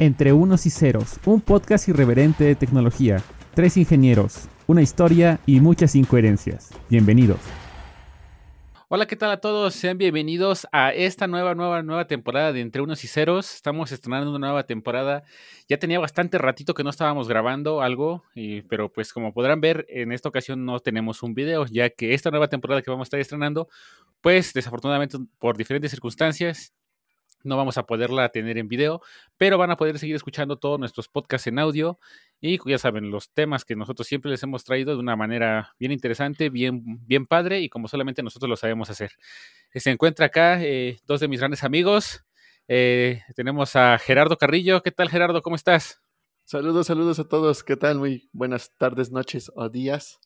Entre Unos y Ceros, un podcast irreverente de tecnología. Tres ingenieros, una historia y muchas incoherencias. Bienvenidos. Hola, ¿qué tal a todos? Sean bienvenidos a esta nueva, nueva, nueva temporada de Entre Unos y Ceros. Estamos estrenando una nueva temporada. Ya tenía bastante ratito que no estábamos grabando algo, pero pues como podrán ver, en esta ocasión no tenemos un video, ya que esta nueva temporada que vamos a estar estrenando, pues desafortunadamente por diferentes circunstancias, no vamos a poderla tener en video, pero van a poder seguir escuchando todos nuestros podcasts en audio y ya saben, los temas que nosotros siempre les hemos traído de una manera bien interesante, bien, bien padre y como solamente nosotros lo sabemos hacer. Se encuentra acá eh, dos de mis grandes amigos. Eh, tenemos a Gerardo Carrillo. ¿Qué tal, Gerardo? ¿Cómo estás? Saludos, saludos a todos. ¿Qué tal? Muy buenas tardes, noches o días.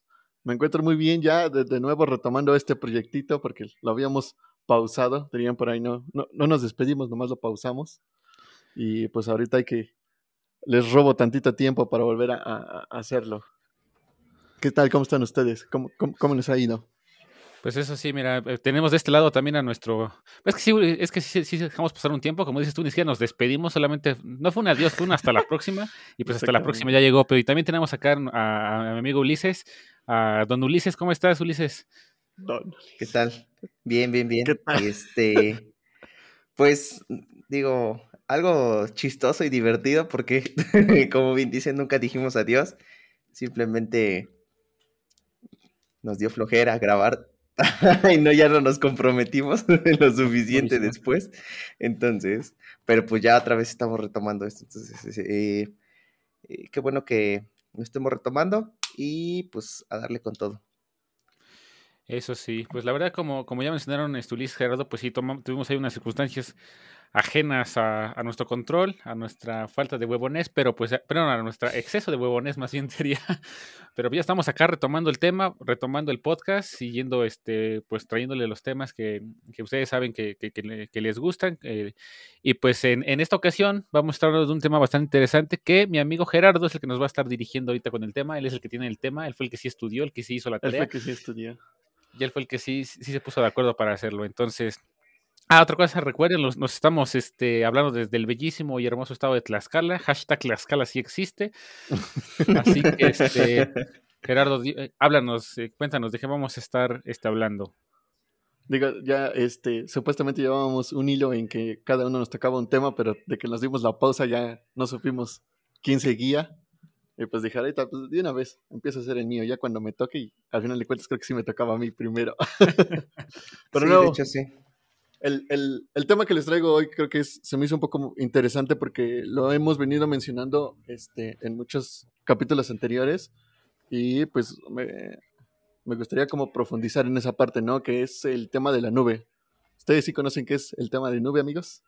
Me encuentro muy bien ya de, de nuevo retomando este proyectito porque lo habíamos pausado, dirían por ahí, no, no, no nos despedimos, nomás lo pausamos. Y pues ahorita hay que, les robo tantito tiempo para volver a, hacerlo. ¿Qué tal? ¿Cómo están ustedes? ¿Cómo, cómo, les ha ido? Pues eso sí, mira, eh, tenemos de este lado también a nuestro. Es que sí, es que sí, sí, dejamos pasar un tiempo, como dices tú, ni siquiera nos despedimos, solamente no fue un adiós, fue un hasta la próxima, y pues hasta la próxima ya llegó. Pero y también tenemos acá a, a, mi amigo Ulises, a don Ulises, ¿cómo estás, Ulises? ¿Qué tal? Bien, bien, bien. Este, pues, digo, algo chistoso y divertido porque, como bien dicen, nunca dijimos adiós. Simplemente nos dio flojera grabar y no ya no nos comprometimos lo suficiente después. Entonces, pero pues ya otra vez estamos retomando esto. Entonces, eh, eh, qué bueno que lo estemos retomando y pues a darle con todo. Eso sí, pues la verdad, como, como ya mencionaron Estulis Gerardo, pues sí, tuvimos ahí unas circunstancias ajenas a, nuestro control, a nuestra falta de huevones, pero pues, perdón, a nuestro exceso de huevones más bien sería, pero ya estamos acá retomando el tema, retomando el podcast, siguiendo, este, pues trayéndole los temas que, ustedes saben que, les gustan, eh, y pues en, esta ocasión vamos a estar hablando de un tema bastante interesante que mi amigo Gerardo es el que nos va a estar dirigiendo ahorita con el tema, él es el que tiene el tema, él fue el que sí estudió, el que sí hizo la tarea. Él fue el que sí estudió y él fue el que sí, sí se puso de acuerdo para hacerlo. Entonces, ah, otra cosa, recuerden, nos, estamos este, hablando desde el bellísimo y hermoso estado de Tlaxcala. Hashtag Tlaxcala sí existe. Así que, este, Gerardo, eh, háblanos, eh, cuéntanos, ¿de qué vamos a estar este, hablando? Digo, ya este, supuestamente llevábamos un hilo en que cada uno nos tocaba un tema, pero de que nos dimos la pausa ya no supimos quién seguía. Y pues dije, ahorita, pues de una vez, empiezo a hacer el mío, ya cuando me toque, y al final de cuentas creo que sí me tocaba a mí primero. Pero no, de hecho sí. El, el, el, tema que les traigo hoy creo que es, se me hizo un poco interesante porque lo hemos venido mencionando este, en muchos capítulos anteriores y pues me, me gustaría como profundizar en esa parte, ¿no? Que es el tema de la nube. ¿Ustedes sí conocen qué es el tema de nube, amigos?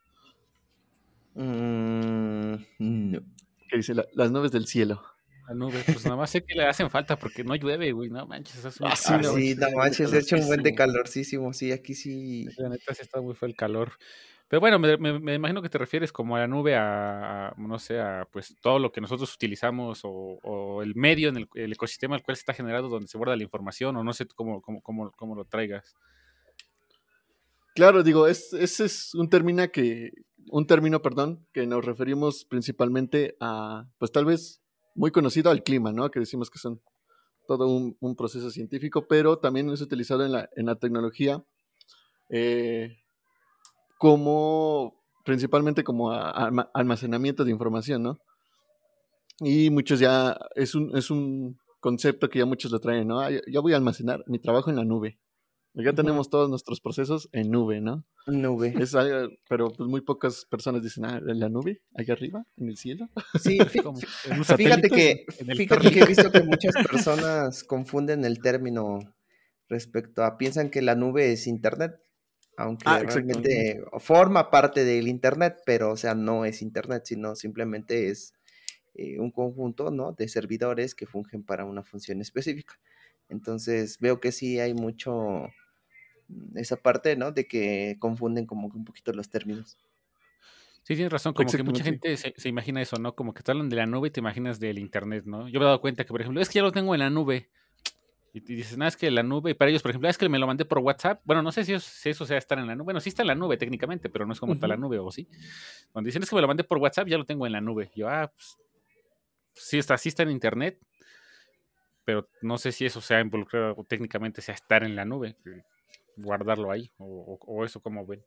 Mm, no. ¿Qué dice las nubes del cielo? La nube, pues nada más sé que le hacen falta porque no llueve, güey, no manches. Es ah, sí, no, manches, ha hecho un buen de calorcísimo, sí, aquí sí. La neta sí está muy fue el calor. Pero bueno, me, me, imagino que te refieres como a la nube, a, no sé, a pues todo lo que nosotros utilizamos o, o el medio en el, el, ecosistema al cual se está generado donde se guarda la información o no sé cómo, cómo, cómo, cómo lo traigas. Claro, digo, es, ese es un término que, un término, perdón, que nos referimos principalmente a, pues tal vez muy conocido al clima, ¿no? Que decimos que son todo un, proceso científico, pero también es utilizado en la, tecnología eh, como, principalmente como almacenamiento de información, ¿no? Y muchos ya, es un, es un concepto que ya muchos lo traen, ¿no? Ya voy a almacenar mi trabajo en la nube. Ya tenemos todos nuestros procesos en nube, ¿no? Nube. Es algo, pero pues muy pocas personas dicen, ah, ¿en la nube? ¿Allá arriba? ¿En el cielo? Sí, fíjate que, fíjate que he visto que muchas personas confunden el término respecto a, piensan que la nube es internet, aunque ah, realmente forma parte del internet, pero o sea, no es internet, sino simplemente es eh, un conjunto, ¿no? De servidores que fungen para una función específica. Entonces veo que sí hay mucho esa parte, ¿no? De que confunden como que un poquito los términos. Sí, tienes razón, como que mucha gente se, imagina eso, ¿no? Como que te hablan de la nube y te imaginas del internet, ¿no? Yo me he dado cuenta que, por ejemplo, es que ya lo tengo en la nube. Y, dices, nada, es que la nube, y para ellos, por ejemplo, ah, es que me lo mandé por WhatsApp. Bueno, no sé si eso, sea estar en la nube. Bueno, sí está en la nube técnicamente, pero no es como está la nube, o sí. Cuando dicen es que me lo mandé por WhatsApp, ya lo tengo en la nube. Yo, ah, pues, sí está, sí está en internet, pero no sé si eso sea involucrado o técnicamente sea estar en la nube, guardarlo ahí, o, eso como ven.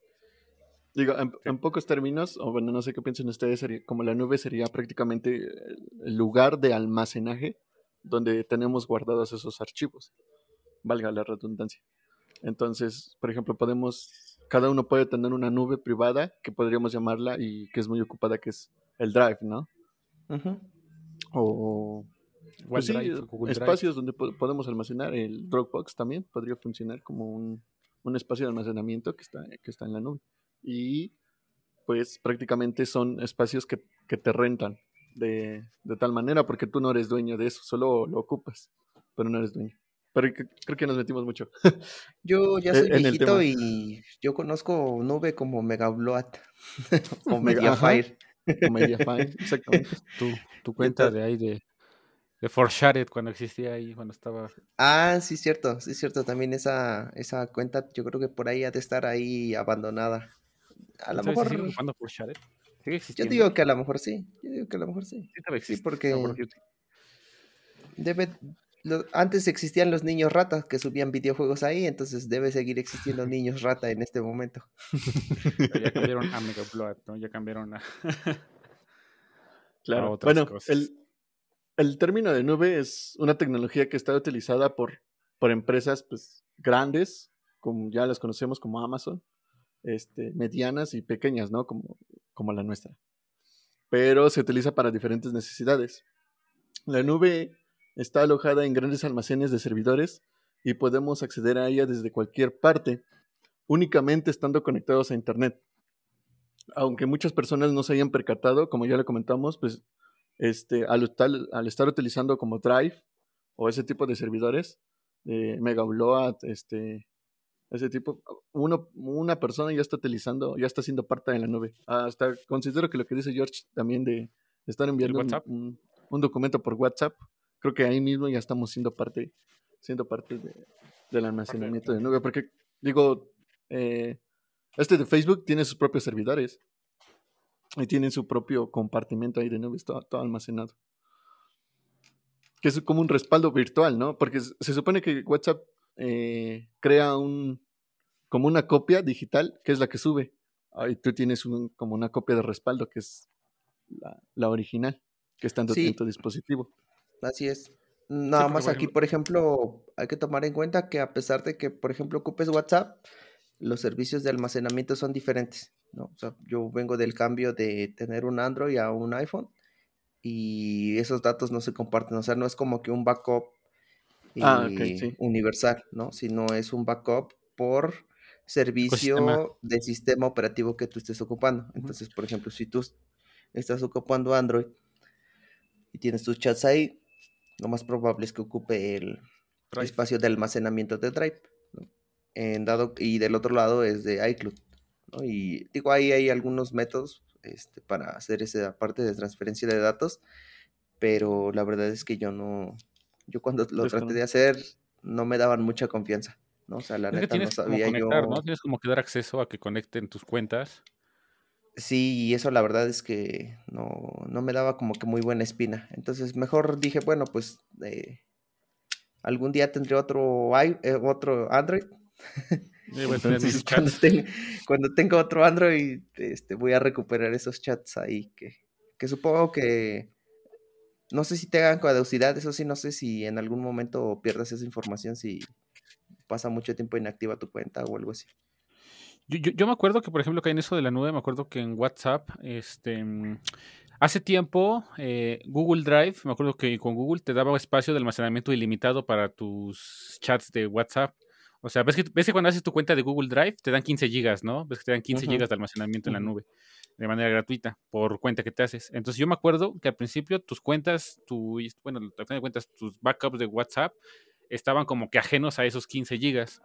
Digo, en, pocos términos, o bueno, no sé qué piensan ustedes, sería, como la nube sería prácticamente el lugar de almacenaje donde tenemos guardados esos archivos, valga la redundancia. Entonces, por ejemplo, podemos, cada uno puede tener una nube privada que podríamos llamarla y que es muy ocupada, que es el Drive, ¿no? O pues espacios donde podemos almacenar. El Dropbox también podría funcionar como un, un, espacio de almacenamiento que está, que está en la nube. Y pues prácticamente son espacios que, que te rentan de, tal manera, porque tú no eres dueño de eso, solo lo ocupas, pero no eres dueño. Pero creo que nos metimos mucho. Yo ya soy viejito y yo conozco Nube como Megabloat o Mediafire. o Mediafire, exactamente. Tu, tu cuenta de ahí de, de Forshared cuando existía ahí, cuando estaba. Ah, sí, cierto, sí, cierto. También esa, esa cuenta, yo creo que por ahí ha de estar ahí abandonada. A lo mejor. Yo digo que a lo mejor sí. Yo digo que a lo mejor sí. Sí, porque. Debe, antes existían los niños ratas que subían videojuegos ahí, entonces debe seguir existiendo niños rata en este momento. ya cambiaron a Mega Blood, ¿no? Ya cambiaron a. claro. bueno, El, el término de nube es una tecnología que está utilizada por, por empresas pues, grandes, como ya las conocemos como Amazon, este, medianas y pequeñas, ¿no? Como, como la nuestra. Pero se utiliza para diferentes necesidades. La nube está alojada en grandes almacenes de servidores y podemos acceder a ella desde cualquier parte, únicamente estando conectados a Internet. Aunque muchas personas no se hayan percatado, como ya le comentamos, pues este, al, al estar utilizando como Drive o ese tipo de servidores, de Megabloat, este, ese tipo, uno, una persona ya está utilizando, ya está siendo parte de la nube. Hasta considero que lo que dice George también de estar enviando un, documento por WhatsApp, creo que ahí mismo ya estamos siendo parte, siendo parte del almacenamiento de nube, porque digo, eh, este de Facebook tiene sus propios servidores y tienen su propio compartimento ahí de nube, todo, todo almacenado. Que es como un respaldo virtual, ¿no? Porque se supone que WhatsApp eh, crea un como una copia digital que es la que sube. Ahí tú tienes un, como una copia de respaldo que es la, original, que está en tu, dispositivo. Así es. Nada más aquí, por ejemplo, hay que tomar en cuenta que a pesar de que, por ejemplo, ocupes WhatsApp, los servicios de almacenamiento son diferentes. ¿No? O sea, yo vengo del cambio de tener un Android a un iPhone y esos datos no se comparten. O sea, no es como que un backup ah, universal, ¿no? Sino es un backup por servicio de sistema operativo que tú estés ocupando. Entonces, por ejemplo, si tú estás ocupando Android y tienes tus chats ahí, lo más probable es que ocupe el espacio de almacenamiento de Drive. En dado, y del otro lado es de iCloud. Y digo, ahí hay algunos métodos este, para hacer esa parte de transferencia de datos, pero la verdad es que yo no, yo cuando lo traté de hacer, no me daban mucha confianza, ¿no? O sea, la neta no sabía conectar, ¿no? Tienes como que dar acceso a que conecten tus cuentas. Sí, y eso la verdad es que no, no me daba como que muy buena espina. Entonces, mejor dije, bueno, pues eh, algún día tendré otro, eh, otro Android. cuando, cuando, tenga otro Android, este, voy a recuperar esos chats ahí que, que supongo que no sé si tengan caducidad, eso sí, no sé si en algún momento pierdas esa información, si pasa mucho tiempo inactiva tu cuenta o algo así. Yo, me acuerdo que, por ejemplo, que en eso de la nube, me acuerdo que en WhatsApp, este, hace tiempo, eh, Google Drive, me acuerdo que con Google te daba espacio de almacenamiento ilimitado para tus chats de WhatsApp. O sea, ves que, ves que cuando haces tu cuenta de Google Drive te dan 15 gigas, ¿no? Ves que te dan 15 gigas de almacenamiento en la nube de manera gratuita por cuenta que te haces. Entonces yo me acuerdo que al principio tus cuentas, tu, bueno, al final de cuentas, tus backups de WhatsApp estaban como que ajenos a esos 15 gigas.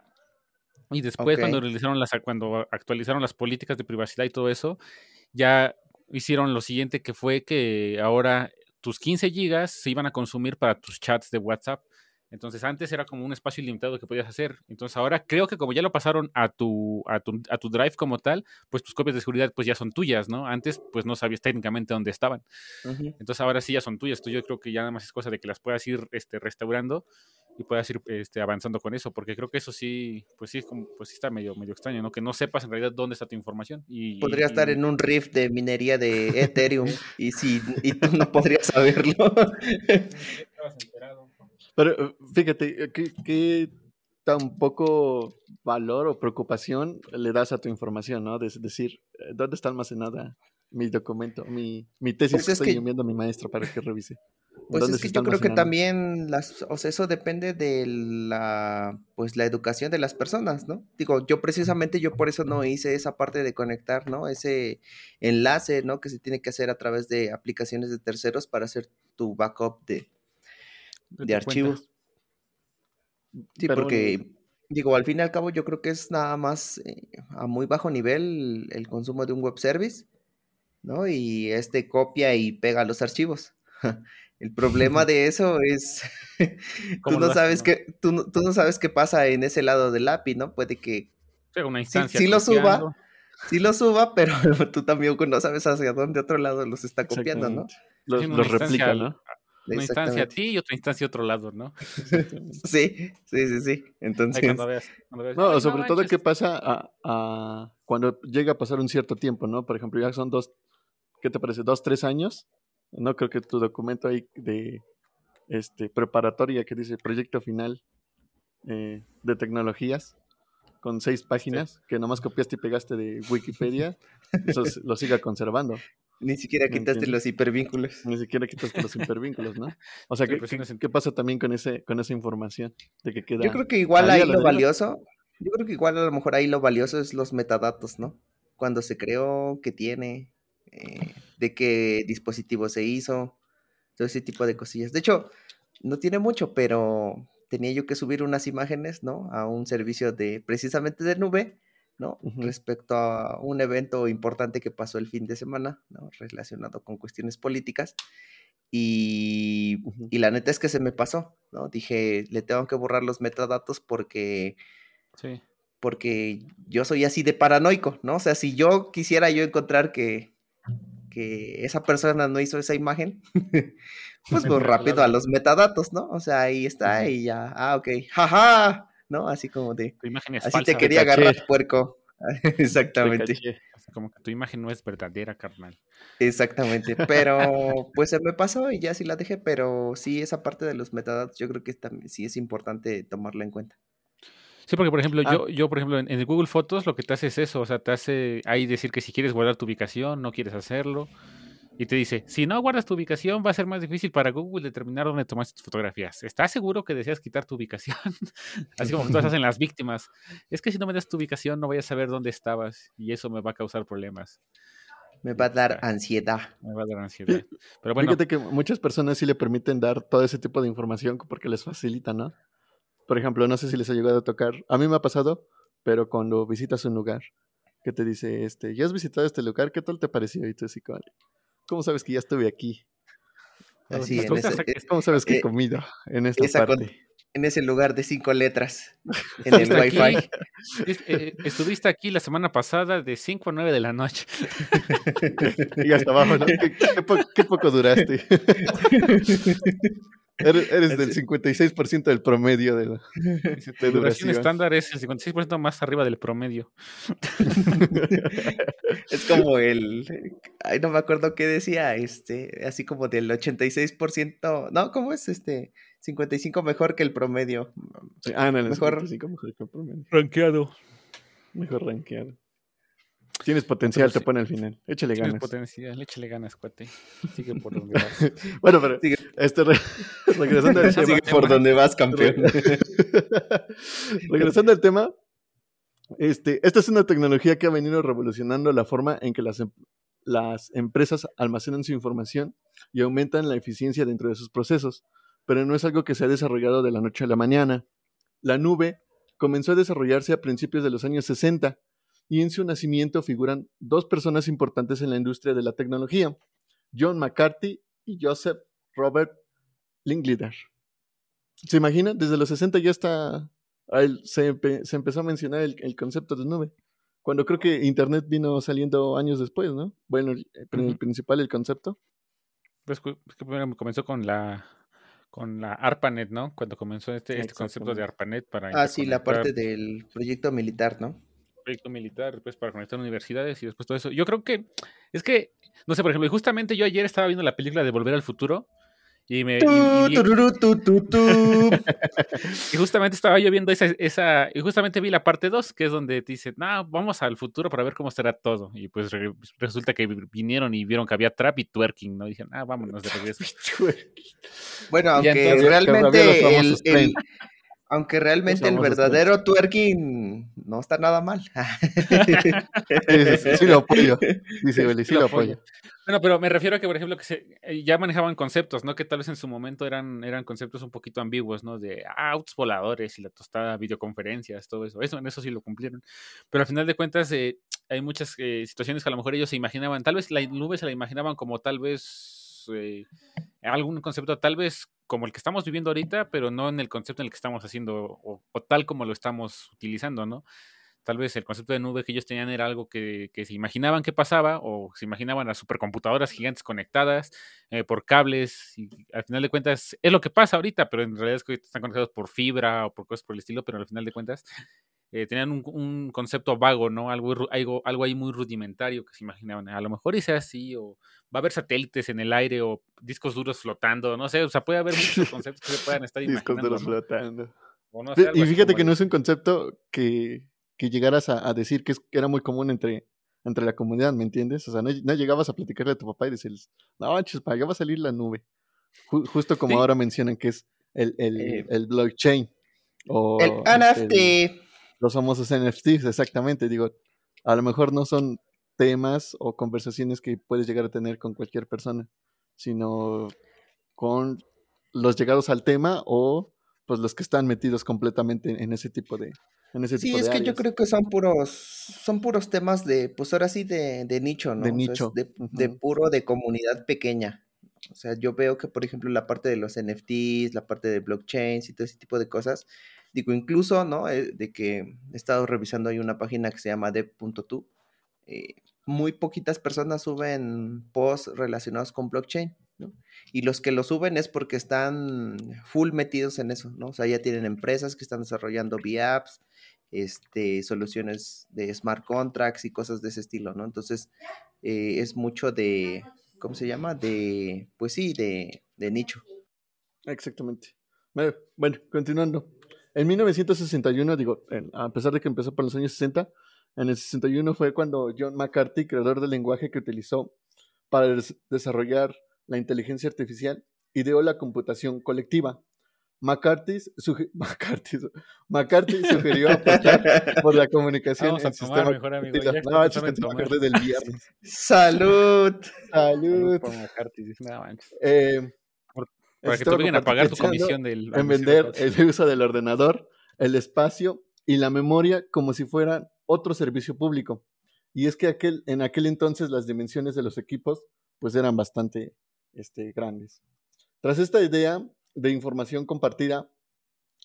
Y después cuando realizaron las, cuando actualizaron las políticas de privacidad y todo eso, ya hicieron lo siguiente que fue que ahora tus 15 gigas se iban a consumir para tus chats de WhatsApp. Entonces antes era como un espacio ilimitado que podías hacer. Entonces ahora creo que como ya lo pasaron a tu, a tu, a tu drive como tal, pues tus copias de seguridad pues ya son tuyas, ¿no? Antes pues no sabías técnicamente dónde estaban. Entonces ahora sí ya son tuyas. Entonces yo creo que ya nada más es cosa de que las puedas ir este, restaurando y puedas ir este, avanzando con eso, porque creo que eso sí, pues sí, como, pues sí está medio, medio extraño, ¿no? Que no sepas en realidad dónde está tu información. Y, Podría estar en un riff de minería de Ethereum y, si, y tú no podrías saberlo. Pero fíjate, eh, ¿qué, ¿qué, tan poco valor o preocupación le das a tu información, ¿no? Es decir, eh, ¿dónde está almacenada mi documento, mi, mi tesis pues que estoy enviando a mi maestro para que revise? Pues es que yo creo que también las, o sea, eso depende de la, pues la educación de las personas, ¿no? Digo, yo precisamente yo por eso no hice esa parte de conectar, ¿no? Ese enlace, ¿no? Que se tiene que hacer a través de aplicaciones de terceros para hacer tu backup de, de, archivos. Sí, porque, digo, al fin y al cabo yo creo que es nada más eh, a muy bajo nivel el consumo de un web service, ¿no? Y este copia y pega los archivos. El problema de eso es, tú no sabes qué, tú, no sabes qué pasa en ese lado del API, ¿no? Puede que una instancia sí, lo suba, sí lo suba, pero tú también no sabes hacia dónde otro lado los está copiando, ¿no? Los, replica, ¿no? Una instancia a ti y otra instancia a otro lado, ¿no? sí, sí, sí, sí. Entonces. no, sobre todo qué pasa a, cuando llega a pasar un cierto tiempo, ¿no? Por ejemplo, ya son dos, ¿qué te parece? Dos, tres años. No creo que tu documento ahí de este preparatoria que dice proyecto final eh, de tecnologías con seis páginas que nomás copiaste y pegaste de Wikipedia, eso lo siga conservando. Ni siquiera quitaste los hipervínculos. Ni siquiera quitaste los hipervínculos, ¿no? O sea, ¿qué, ¿qué, pasa también con ese con esa información? De que queda yo creo que igual ahí lo valioso, yo creo que igual a lo mejor ahí lo valioso es los metadatos, ¿no? Cuando se creó, qué tiene, eh, de qué dispositivo se hizo, todo ese tipo de cosillas. De hecho, no tiene mucho, pero tenía yo que subir unas imágenes, ¿no? A un servicio de precisamente de nube ¿no? Respecto a un evento importante que pasó el fin de semana, ¿no? Relacionado con cuestiones políticas. Y, y, la neta es que se me pasó, ¿no? Dije, le tengo que borrar los metadatos porque... Sí. Porque yo soy así de paranoico, ¿no? O sea, si yo quisiera yo encontrar que, que esa persona no hizo esa imagen, pues voy rápido a los metadatos, ¿no? O sea, ahí está y ya, ah, ok, jaja, ¿no? Así como de... Tu imagen es así te quería agarrar, puerco. Exactamente. como que tu imagen no es verdadera, carnal. Exactamente, pero pues se me pasó y ya sí la dejé, pero sí esa parte de los metadatos yo creo que también sí es importante tomarla en cuenta. Sí, porque por ejemplo, ah. yo, yo por ejemplo, en, el Google Fotos lo que te hace es eso, o sea, te hace ahí decir que si quieres guardar tu ubicación, no quieres hacerlo. Y te dice, si no guardas tu ubicación, va a ser más difícil para Google determinar dónde tomaste tus fotografías. ¿Estás seguro que deseas quitar tu ubicación? Así como todas hacen las víctimas. Es que si no me das tu ubicación, no voy a saber dónde estabas y eso me va a causar problemas. Me va a dar ansiedad. Me va a dar ansiedad. Pero bueno. Fíjate que muchas personas sí le permiten dar todo ese tipo de información porque les facilita, ¿no? Por ejemplo, no sé si les ha llegado a tocar. A mí me ha pasado, pero cuando visitas un lugar que te dice, este, ya has visitado este lugar, ¿qué tal te pareció? Y tú así, ¿Cómo sabes que ya estuve aquí? Así, ¿Cómo, ¿Cómo sabes que he eh, comido en esta parte? en ese lugar de cinco letras en el Wi-Fi. Eh, estuviste aquí la semana pasada de 5 a 9 de la noche. y hasta abajo, ¿no? qué poco duraste? Eres, del 56% del promedio de la duración. estándar es el 56% más arriba del promedio. es como el. Ay, no me acuerdo qué decía. Este, así como del 86%. No, ¿cómo es este? 55 mejor que el promedio. ah, no, mejor, mejor que el promedio. Rankeado. Mejor rankeado. Tienes potencial, te pone al final. Échale ganas. Tienes potencial, échale ganas, cuate. Sigue por donde vas. bueno, pero Este, regresando al tema. Sigue por donde vas, campeón. regresando al tema, este, esta es una tecnología que ha venido revolucionando la forma en que las, em, las empresas almacenan su información y aumentan la eficiencia dentro de sus procesos, pero no es algo que se ha desarrollado de la noche a la mañana. La nube comenzó a desarrollarse a principios de los años 60 y en su nacimiento figuran dos personas importantes en la industria de la tecnología, John McCarthy y Joseph Robert Linklater. ¿Se imagina? Desde los 60 ya está, se, se empezó a mencionar el, concepto de nube. Cuando creo que Internet vino saliendo años después, ¿no? Bueno, el principal, el concepto. Pues que primero comenzó con la con la ARPANET, ¿no? Cuando comenzó este, este concepto de ARPANET para... Ah, sí, la parte del proyecto militar, ¿no? Proyecto militar, después para conectar universidades y después todo eso. Yo creo que, es que, no sé, por ejemplo, justamente yo ayer estaba viendo la película de Volver al Futuro y me. Y, justamente estaba yo viendo esa, esa. Y justamente vi la parte 2, que es donde te dicen, no, vamos al futuro para ver cómo será todo. Y pues resulta que vinieron y vieron que había trap y twerking, ¿no? Y dijeron, ah, vámonos de regreso. bueno, aunque realmente el, aunque realmente el verdadero twerking no está nada mal. sí, lo apoyo. Dice sí, lo apoyo. Bueno, pero me refiero a que, por ejemplo, que se, eh, ya manejaban conceptos, ¿no? Que tal vez en su momento eran, eran conceptos un poquito ambiguos, ¿no? De autos voladores y la tostada, videoconferencias, todo eso. Eso, en eso sí lo cumplieron. Pero al final de cuentas, eh, hay muchas eh, situaciones que a lo mejor ellos se imaginaban, tal vez la nube se la imaginaban como tal vez algún concepto, tal vez como el que estamos viviendo ahorita, pero no en el concepto en el que estamos haciendo o, tal como lo estamos utilizando, ¿no? tal vez el concepto de nube que ellos tenían era algo que, se imaginaban que pasaba o se imaginaban las supercomputadoras gigantes conectadas eh, por cables y al final de cuentas es lo que pasa ahorita, pero en realidad es que están conectados por fibra o por cosas por el estilo, pero al final de cuentas eh, tenían un, concepto vago, ¿no? Algo, algo, algo ahí muy rudimentario que se imaginaban. A lo mejor hice así o va a haber satélites en el aire o discos duros flotando, no sé, o sea, puede haber muchos conceptos que se puedan estar imaginando. Discos duros flotando. y fíjate que no es un concepto que que llegaras a, decir que, era muy común entre, entre la comunidad, ¿me entiendes? O sea, no, llegabas a platicarle a tu papá y decirles, no, chispa, ya va a salir la nube. justo como ahora mencionan que es el, el, eh, el blockchain. O el NFT. Los famosos NFTs, exactamente. Digo, a lo mejor no son temas o conversaciones que puedes llegar a tener con cualquier persona, sino con los llegados al tema o pues los que están metidos completamente en ese tipo de, sí, es que yo creo que son puros, son puros temas de, pues ahora sí, de, nicho, ¿no? De nicho. de, puro de comunidad pequeña. O sea, yo veo que, por ejemplo, la parte de los NFTs, la parte de blockchains y todo ese tipo de cosas, digo, incluso, ¿no? Eh, de que he estado revisando ahí una página que se llama dev.to, eh, muy poquitas personas suben posts relacionados con blockchain. ¿no? Y los que lo suben es porque están full metidos en eso, ¿no? O sea, ya tienen empresas que están desarrollando V-Apps, este, soluciones de smart contracts y cosas de ese estilo, ¿no? Entonces, eh, es mucho de, ¿cómo se llama? De, pues sí, de, de nicho. Exactamente. Bueno, continuando. En 1961, digo, a pesar de que empezó por los años 60, en el 61 fue cuando John McCarthy, creador del lenguaje que utilizó para desarrollar la inteligencia artificial, ideó la computación colectiva, McCarthy, McCarthy, sugirió apostar por la comunicación en sistema mejor, amigo. No, es que me acordé del viernes. ¡Salud! ¡Salud! Por McCarthy, eh, para que te a pagar tu comisión del... En vender el uso del ordenador, el espacio y la memoria como si fueran otro servicio público. Y es que aquel, en aquel entonces las dimensiones de los equipos pues eran bastante este, grandes. Tras esta idea, de información compartida,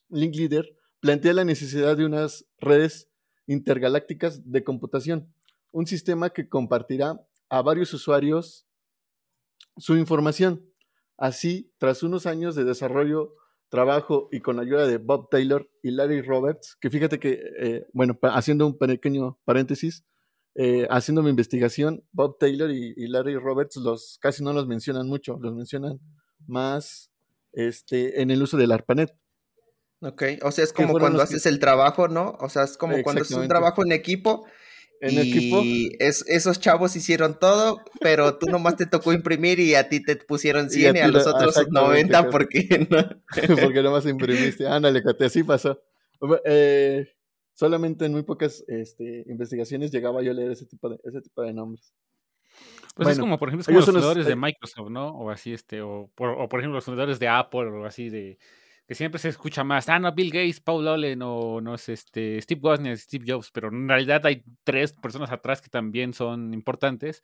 Link Leader plantea la necesidad de unas redes intergalácticas de computación, un sistema que compartirá a varios usuarios su información. Así, tras unos años de desarrollo, trabajo y con la ayuda de Bob Taylor y Larry Roberts, que fíjate que, eh, bueno, haciendo un pequeño paréntesis, eh, haciendo mi investigación, Bob Taylor y, y, Larry Roberts los casi no los mencionan mucho, los mencionan más este, en el uso del ARPANET. Ok, o sea, es como cuando haces el trabajo, ¿no? O sea, es como cuando es un trabajo en equipo. En y equipo. Es, esos chavos hicieron todo, pero tú nomás te tocó imprimir y a ti te pusieron 100 y a, los otros 90 porque no. porque nomás imprimiste. Ándale, así pasó. Eh, solamente en muy pocas este, investigaciones llegaba yo a leer ese tipo de, ese tipo de nombres. Pues es como, por ejemplo, los fundadores de Microsoft, ¿no? O así, este, o por, o por ejemplo, los fundadores de Apple, o así, de que siempre se escucha más, ah, no, Bill Gates, Paul Allen, o no es este, Steve Wozniak, Steve Jobs, pero en realidad hay tres personas atrás que también son importantes,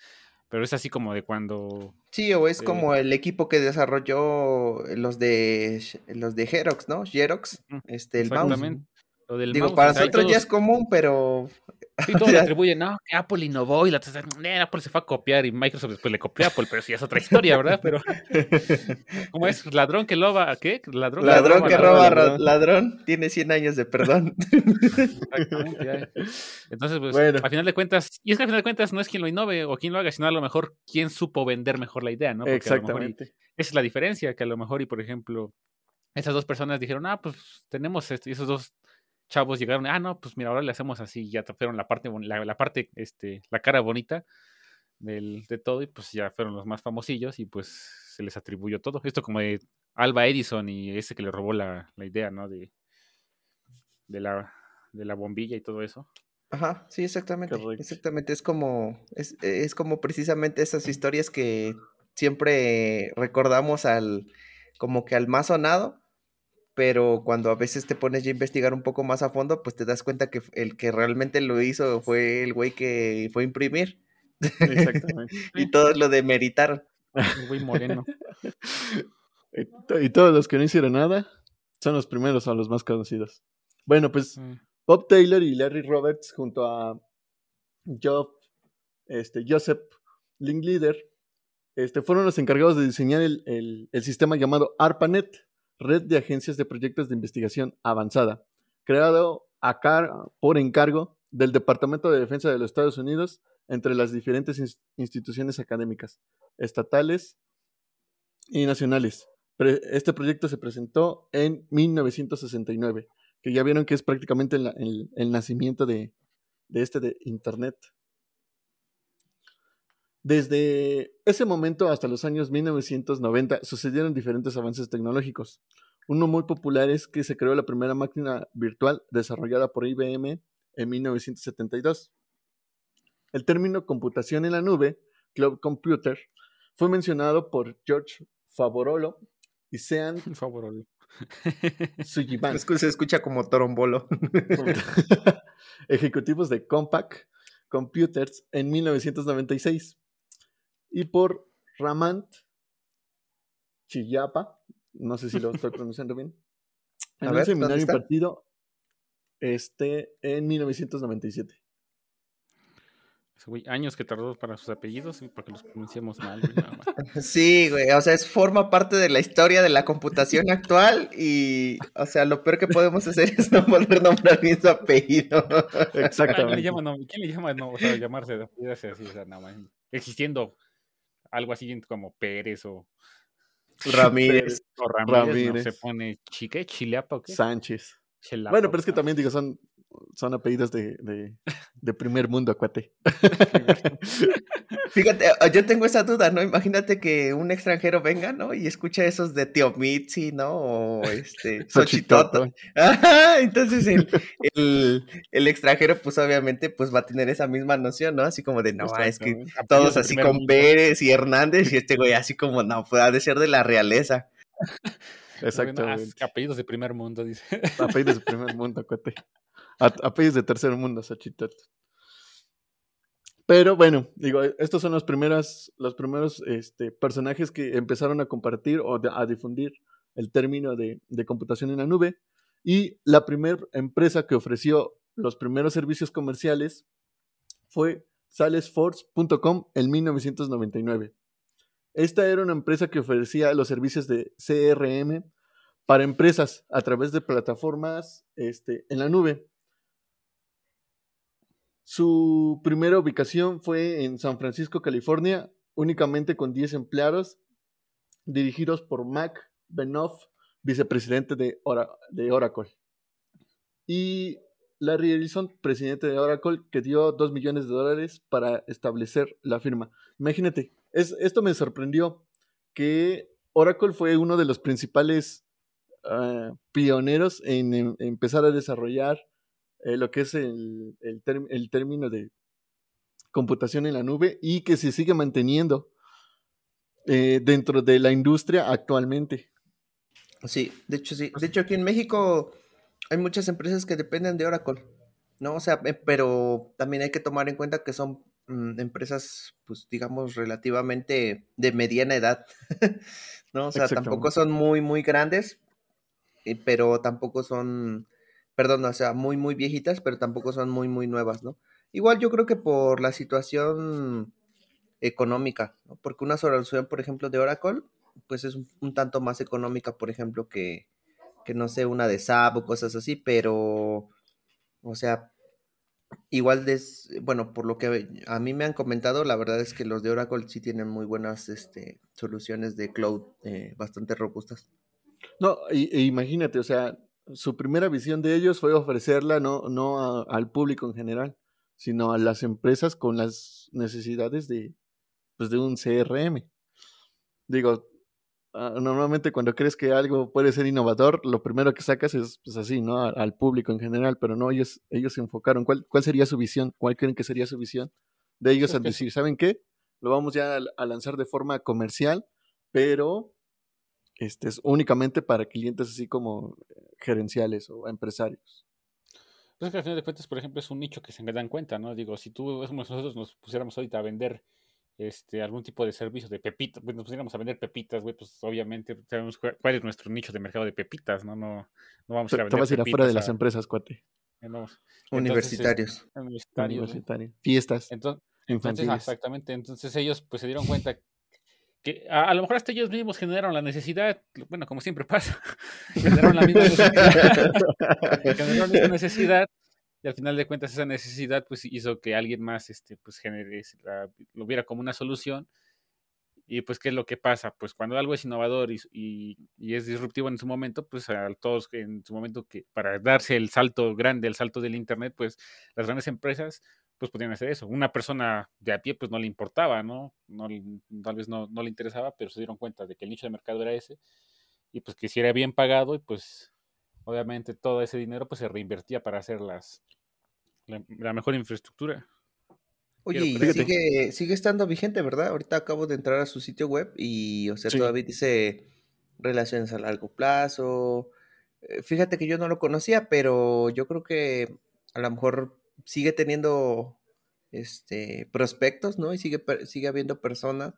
pero es así como de cuando... Sí, o es como el equipo que desarrolló los de los de Xerox, ¿no? Xerox, este, el mouse. Digo, para nosotros ya es común, pero y todos le atribuyen, no, que Apple innovó y la eh, Apple se fue a copiar y Microsoft después le copió a Apple, pero sí es otra historia, ¿verdad? Pero, ¿cómo es? Ladrón que loba, ¿qué? Ladrón, ladrón que, roba, ladrón. tiene 100 años de perdón. Exactamente. Entonces, pues, bueno. al final de cuentas, y es que al final de cuentas no es quien lo innove o quien lo haga, sino a lo mejor quien supo vender mejor la idea, ¿no? Porque Exactamente. esa es la diferencia, que a lo mejor, y por ejemplo, esas dos personas dijeron, ah, pues tenemos esto, y esos dos chavos llegaron, ah, no, pues mira, ahora le hacemos así, ya fueron la parte, la, la parte, este, la cara bonita del, de todo, y pues ya fueron los más famosillos, y pues se les atribuyó todo. Esto como de Alba Edison y ese que le robó la, la idea, ¿no? De, de, la, de la bombilla y todo eso. Ajá, sí, exactamente. Exactamente. Es como, es, es como precisamente esas historias que siempre recordamos al, como que al más sonado, pero cuando a veces te pones ya a investigar un poco más a fondo, pues te das cuenta que el que realmente lo hizo fue el güey que fue a imprimir. Exactamente. y todos lo demeritaron. El güey moreno. y todos los que no hicieron nada son los primeros o los más conocidos. Bueno, pues mm. Bob Taylor y Larry Roberts junto a Job, este, Joseph Linklater este, fueron los encargados de diseñar el, el sistema llamado ARPANET Red de Agencias de Proyectos de Investigación Avanzada, creado por encargo del Departamento de Defensa de los Estados Unidos entre las diferentes instituciones académicas, estatales y nacionales. este proyecto se presentó en 1969, que ya vieron que es prácticamente el, nacimiento de, de este de Internet. Desde ese momento hasta los años 1990 sucedieron diferentes avances tecnológicos. Uno muy popular es que se creó la primera máquina virtual desarrollada por IBM en 1972. El término computación en la nube, cloud computer, fue mencionado por George Favorolo y Sean Favorolo. Sujiban. Se escucha como torombolo. Ejecutivos de Compaq Computers en 1996 y por Ramant Chillapa, no sé si lo estoy pronunciando bien, en un seminario impartido este, en 1997. años que tardó para sus apellidos y para que los pronunciemos mal. Sí, güey, o sea, es forma parte de la historia de la computación actual y, o sea, lo peor que podemos hacer es no volver a nombrar bien su apellido. Exactamente. ¿Quién le llama, no, o sea, llamarse así, o sea, nada más, existiendo algo así como Pérez o Ramírez. o Ramírez, se pone Chique, Chileapa o qué? Sánchez. bueno, pero es que también digo, son, son apellidos de, de, primer mundo, acuate. Fíjate, ah, yo tengo esa duda, ¿no? Imagínate que un extranjero venga, ¿no? Y escucha esos de Tío Mitzi, ¿no? O este, Xochitoto. entonces el, el, extranjero, pues obviamente, pues va a tener esa misma noción, ¿no? Así como de, no, es que todos así con Pérez y Hernández y este güey así como, no, puede de ser de la realeza. Exactamente. Apellidos de primer mundo, dice. Apellidos de primer mundo, acuate. Apellidos de tercer mundo, Xochitoto. Pero bueno, digo, estos son los primeros, los primeros este, personajes que empezaron a compartir o a difundir el término de, computación en la nube. Y la primera empresa que ofreció los primeros servicios comerciales fue salesforce.com en 1999. Esta era una empresa que ofrecía los servicios de CRM para empresas a través de plataformas este, en la nube. Su primera ubicación fue en San Francisco, California, únicamente con 10 empleados, dirigidos por Mac Benoff, vicepresidente de, Oracle. Y Larry Ellison, presidente de Oracle, que dio 2 millones de dólares para establecer la firma. Imagínate, esto me sorprendió, que Oracle fue uno de los principales ah, pioneros en, empezar a desarrollar eh, lo que es el, el, término de computación en la nube y que se sigue manteniendo eh, dentro de la industria actualmente. Sí, de hecho sí. De hecho aquí en México hay muchas empresas que dependen de Oracle, ¿no? O sea, eh, pero también hay que tomar en cuenta que son mm, empresas, pues digamos, relativamente de mediana edad, ¿no? O sea, tampoco son muy, muy grandes, pero tampoco son, perdón, o sea, muy, muy viejitas, pero tampoco son muy, muy nuevas, ¿no? Igual yo creo que por la situación económica, ¿no? Porque una solución, por ejemplo, de Oracle, pues es un, tanto más económica, por ejemplo, que, que no sé, una de SAP o cosas así, pero, o sea, igual, des, bueno, por lo que a mí me han comentado, la verdad es que los de Oracle sí tienen muy buenas este, soluciones de cloud eh, bastante robustas. No, e, imagínate, o sea, su primera visión de ellos fue ofrecerla no, no al público en general, sino a las empresas con las necesidades de, pues, de un CRM. Digo, ah, normalmente cuando crees que algo puede ser innovador, lo primero que sacas es pues así, ¿no? Al, público en general, pero no, ellos, ellos se enfocaron. ¿Cuál, ¿Cuál sería su visión? ¿Cuál creen que sería su visión? De ellos al decir, ¿saben qué? Lo vamos ya a, lanzar de forma comercial, pero este es únicamente para clientes así como eh, gerenciales o empresarios. Pues que al final de cuentas, por ejemplo, es un nicho que se me dan cuenta, ¿no? Digo, si tú, nosotros nos pusiéramos ahorita a vender este, algún tipo de servicio de pepitas, pues nos pusiéramos a vender pepitas, güey, pues obviamente sabemos cuál es nuestro nicho de mercado de pepitas, ¿no? No, no vamos a ir a vender. Te vas a ir afuera de las empresas, cuate. Eh, universitarios. universitarios. Fiestas. Entonces, entonces, exactamente. Entonces ellos pues se dieron cuenta que a, lo mejor hasta ellos mismos generaron la necesidad, bueno, como siempre pasa, generaron la misma necesidad, generaron la necesidad y al final de cuentas esa necesidad pues hizo que alguien más este, pues genere, lo viera como una solución. Y pues, ¿qué es lo que pasa? Pues cuando algo es innovador y, y, es disruptivo en su momento, pues a todos en su momento que para darse el salto grande, el salto del Internet, pues las grandes empresas pues podían hacer eso. Una persona de a pie pues no le importaba, ¿no? no tal vez no, no le interesaba, pero se dieron cuenta de que el nicho de mercado era ese y pues que si era bien pagado y pues obviamente todo ese dinero pues se reinvertía para hacer las, la, mejor infraestructura. Oye, y sigue, sigue estando vigente, ¿verdad? Ahorita acabo de entrar a su sitio web y, o sea, todavía dice relaciones a largo plazo. Eh, fíjate que yo no lo conocía, pero yo creo que a lo mejor sigue teniendo este prospectos, ¿no? Y sigue, sigue habiendo personas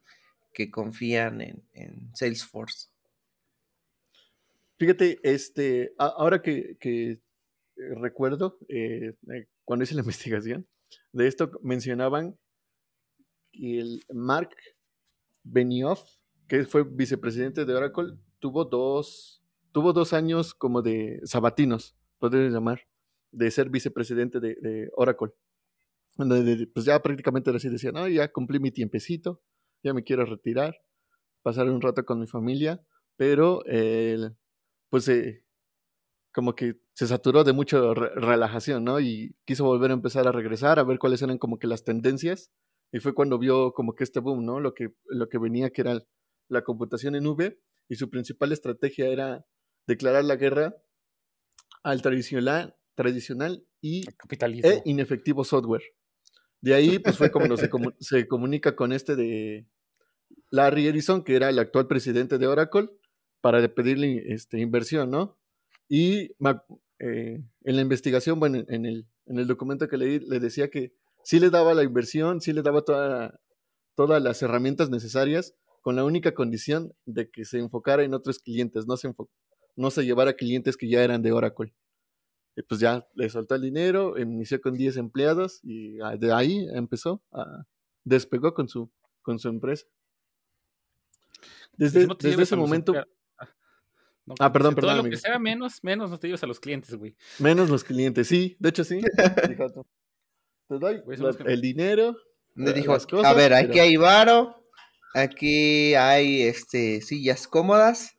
que confían en, Salesforce. Fíjate, este, ahora que, que eh, recuerdo, eh, cuando hice la investigación de esto, mencionaban que el Mark Benioff, que fue vicepresidente de Oracle, tuvo dos, tuvo dos años como de sabatinos, podríamos llamar, de ser vicepresidente de, Oracle. Donde pues ya prácticamente así decía, no, ya cumplí mi tiempecito, ya me quiero retirar, pasar un rato con mi familia, pero pues como que se saturó de mucha relajación, ¿no? Y quiso volver a empezar a regresar, a ver cuáles eran como que las tendencias. Y fue cuando vio como que este boom, ¿no? Lo que, lo que venía, que era la computación en nube, y su principal estrategia era declarar la guerra al tradicional, tradicional y e inefectivo software. De ahí, pues fue como se, se comunica con este de Larry Ellison, que era el actual presidente de Oracle, para pedirle este, inversión, ¿no? Y eh, en la investigación, bueno, en el, en el documento que leí, le decía que sí le daba la inversión, sí le daba toda, todas las herramientas necesarias, con la única condición de que se enfocara en otros clientes, no se, no se llevara clientes que ya eran de Oracle. Y pues ya le soltó el dinero, inició con 10 empleados y de ahí empezó, a, despegó con su, con su empresa. Desde, desde ese momento ah, perdón, perdón. Todo lo que sea menos, menos no te llevas a los clientes, güey. Menos los clientes, sí. De hecho, sí. te doy el dinero. Me dijo, a ver, aquí hay varo, aquí hay este sillas cómodas,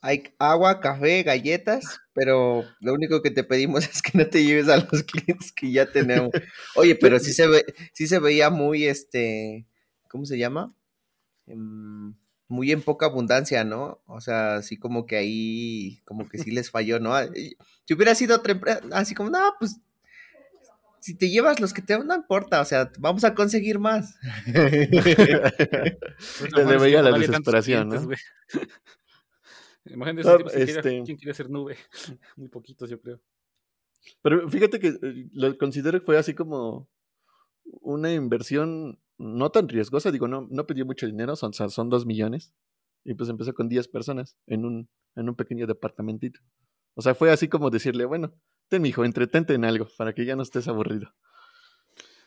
hay agua, café, galletas, pero lo único que te pedimos es que no te lleves a los clientes que ya tenemos. Oye, pero sí se ve, sí se veía muy este, ¿cómo se llama? Em, muy en poca abundancia, ¿no? O sea, así como que ahí, como que sí les falló, ¿no? Si hubiera sido otra empresa, así como, no, pues, si te llevas los que te no importa, o sea, vamos a conseguir más. pues le veía la desesperación, ¿no? Imagínate no, este... quién quiere hacer nube. Muy poquitos, yo creo. Pero fíjate que eh, lo considero que fue así como una inversión no tan riesgosa, digo, no, no pedí mucho dinero, son, son dos millones, y pues empecé con 10 personas en un, en un pequeño departamentito. O sea, fue así como decirle, bueno, ten mi hijo, entretente en algo para que ya no estés aburrido.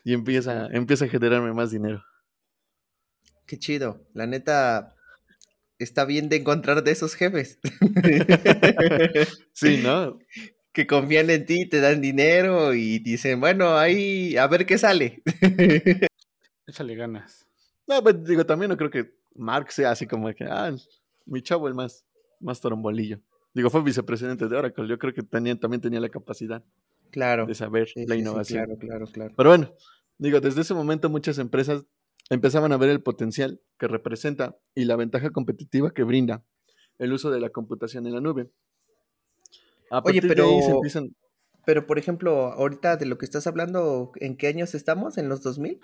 Y empieza, empieza a generarme más dinero. Qué chido. La neta, está bien de encontrar de esos jefes. sí, ¿no? Que confían en ti, te dan dinero y dicen, bueno, ahí, a ver qué sale. Échale ganas. No, pues digo, también no creo que Mark sea así como que, ah, mi chavo el más, más torombolillo. Digo, fue vicepresidente de Oracle, yo creo que también tenía la capacidad claro. de saber la innovación. claro, claro, claro. Pero bueno, digo, desde ese momento muchas empresas empezaban a ver el potencial que representa y la ventaja competitiva que brinda el uso de la computación en la nube. Oye, pero, pero por ejemplo, ahorita de lo que estás hablando, ¿en qué años estamos? ¿En los 2000?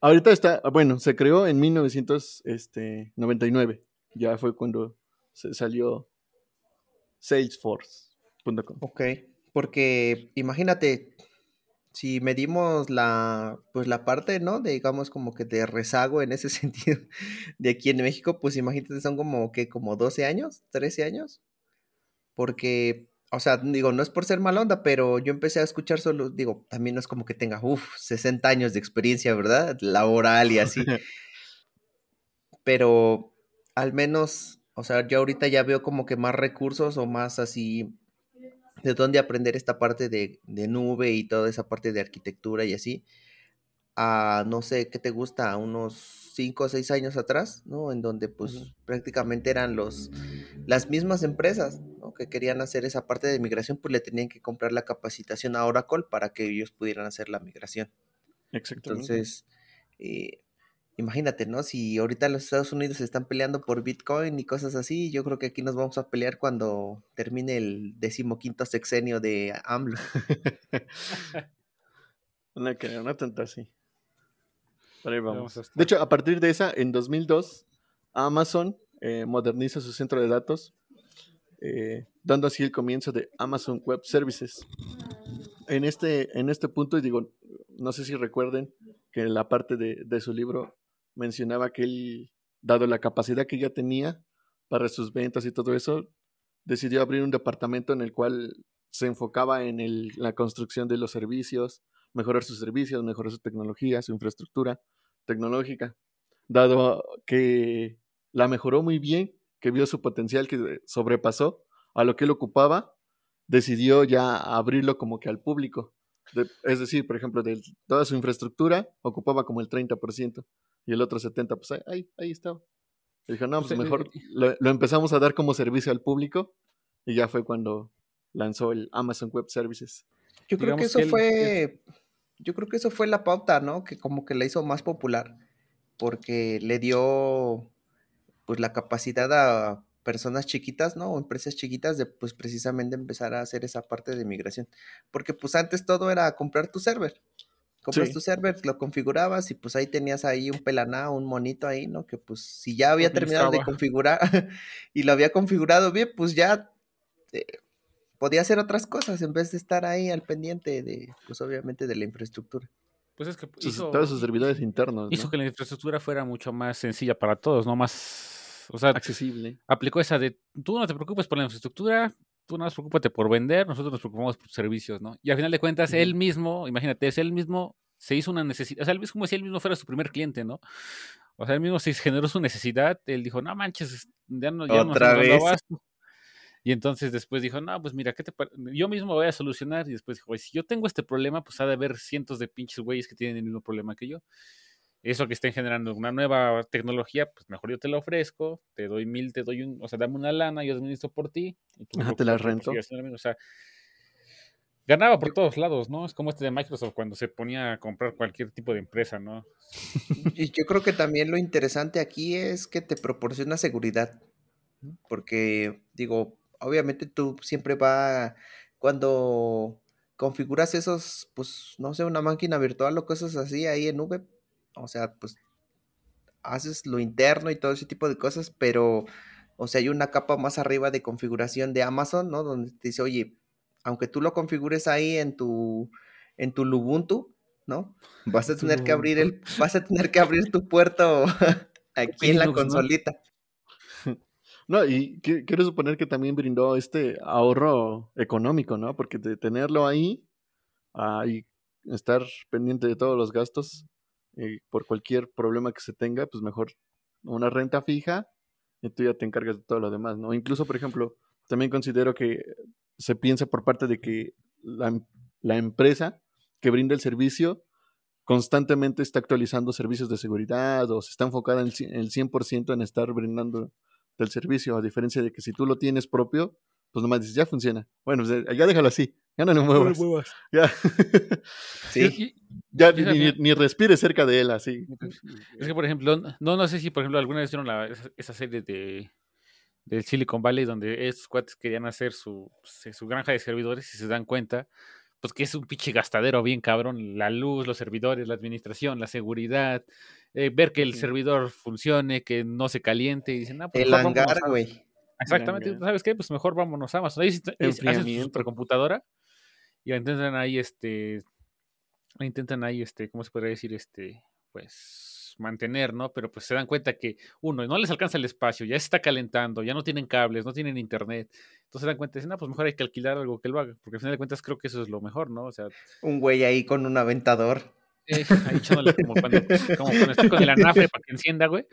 Ahorita está, bueno, se creó en 1999. Este, ya fue cuando se salió salesforce.com. Ok, porque imagínate, si medimos la, pues la parte, ¿no? De, digamos, como que de rezago en ese sentido de aquí en México, pues imagínate, son como que como 12 años, 13 años. Porque, o sea, digo, no es por ser mal onda, pero yo empecé a escuchar solo, digo, también no es como que tenga, uff, 60 años de experiencia, ¿verdad? Laboral y así. pero al menos, o sea, yo ahorita ya veo como que más recursos o más así de dónde aprender esta parte de, nube y toda esa parte de arquitectura y así, a no sé, ¿qué te gusta? unos 5 o 6 años atrás, ¿no? En donde pues prácticamente eran los, las mismas empresas, Que querían hacer esa parte de migración, pues le tenían que comprar la capacitación a Oracle para que ellos pudieran hacer la migración. Exactamente. Entonces, eh, imagínate, ¿no? Si ahorita los Estados Unidos se están peleando por Bitcoin y cosas así, yo creo que aquí nos vamos a pelear cuando termine el decimoquinto sexenio de AMLO. no creo, no tanto así. Por ahí vamos. De hecho, a partir de esa, en 2002, Amazon eh, moderniza su centro de datos, eh, dando así el comienzo de Amazon Web Services. En este, en este punto, y digo, no sé si recuerden que la parte de, de su libro mencionaba que él, dado la capacidad que ya tenía para sus ventas y todo eso, decidió abrir un departamento en el cual se enfocaba en la construcción de los servicios, mejorar sus servicios, mejorar su tecnología, su infraestructura tecnológica, dado que la mejoró muy bien, que vio su potencial que sobrepasó a lo que él ocupaba, decidió ya abrirlo como que al público. es decir, por ejemplo, de toda su infraestructura ocupaba como el 30% y el otro 70, pues ahí, ahí estaba. Y dijo, no, pues, pues mejor lo, empezamos a dar como servicio al público y ya fue cuando lanzó el Amazon Web Services. Yo creo que eso fue, yo creo que eso fue la pauta, ¿no? Que como que la hizo más popular porque le dio pues la capacidad a personas chiquitas, ¿no? O empresas chiquitas de pues precisamente empezar a hacer esa parte de migración. Porque pues antes todo era comprar tu server. Compras tu server, lo configurabas y pues ahí tenías ahí un pelaná, un monito ahí, ¿no? Que pues si ya había terminado de configurar y lo había configurado bien, pues ya eh, podía hacer otras cosas en vez de estar ahí al pendiente de, pues obviamente de la infraestructura. Pues es que hizo, todos sus servidores internos. Hizo que la infraestructura fuera mucho más sencilla para todos, ¿no? Más, o sea, accesible. Aplicó esa de, tú no te preocupes por la infraestructura, tú nada más preocúpate por vender, nosotros nos preocupamos por servicios, ¿no? Y al final de cuentas, él mismo, imagínate, es él mismo se hizo una necesidad, o sea, es como si él mismo fuera su primer cliente, ¿no? O sea, él mismo se generó su necesidad, él dijo, no manches, ya no, ya ¿Otra vez? Y entonces después dijo, no, pues mira, ¿qué te yo mismo voy a solucionar. Y después dijo, si yo tengo este problema, pues ha de haber cientos de pinches güeyes que tienen el mismo problema que yo. Eso que estén generando una nueva tecnología, pues mejor yo te la ofrezco, te doy mil, te doy un, o sea, dame una lana, yo administro por ti. Y tú te la rento. O sea, ganaba por todos lados, ¿no? Es como este de Microsoft cuando se ponía a comprar cualquier tipo de empresa, ¿no? Y yo creo que también lo interesante aquí es que te proporciona seguridad, porque digo, obviamente tú siempre va, cuando configuras esos, pues, no sé, una máquina virtual o cosas así ahí en nube, o sea, pues, haces lo interno y todo ese tipo de cosas, pero, o sea, hay una capa más arriba de configuración de Amazon, ¿no? Donde te dice, oye, aunque tú lo configures ahí en tu, en tu Lubuntu, ¿no? Vas a tener que abrir el, vas a tener que abrir tu puerto aquí en la consolita. No, y quiero suponer que también brindó este ahorro económico, ¿no? Porque de tenerlo ahí, ahí estar pendiente de todos los gastos, eh, por cualquier problema que se tenga, pues mejor una renta fija y tú ya te encargas de todo lo demás, ¿no? Incluso, por ejemplo, también considero que se piensa por parte de que la, la empresa que brinda el servicio constantemente está actualizando servicios de seguridad o se está enfocada en el 100% en estar brindando el servicio, a diferencia de que si tú lo tienes propio, pues nomás dices, ya funciona. Bueno, pues, ya déjalo así, ya no lo muevas. Ya, sí. ya ni, ni, respire cerca de él así. Es que, por ejemplo, no, no sé si, por ejemplo, alguna vez vieron la, esa serie de del Silicon Valley donde estos cuates querían hacer su, su granja de servidores y se dan cuenta pues que es un pinche gastadero bien cabrón, la luz, los servidores, la administración, la seguridad, eh, ver que el servidor funcione, que no se caliente, y dicen, ah, pues el hangar, güey. Exactamente, ¿sabes qué? Pues mejor vámonos a Amazon. Ahí hacen su supercomputadora y intentan ahí, este, intentan ahí, este, ¿cómo se podría decir? Este, pues mantener, ¿no? Pero pues se dan cuenta que, uno, no les alcanza el espacio, ya se está calentando, ya no tienen cables, no tienen internet. Entonces se dan cuenta y dicen, no, pues mejor hay que alquilar algo que lo haga, porque al final de cuentas creo que eso es lo mejor, ¿no? O sea... Un güey ahí con un aventador. Eh, ahí echándole como cuando, como cuando estoy con el anafre para que encienda, güey.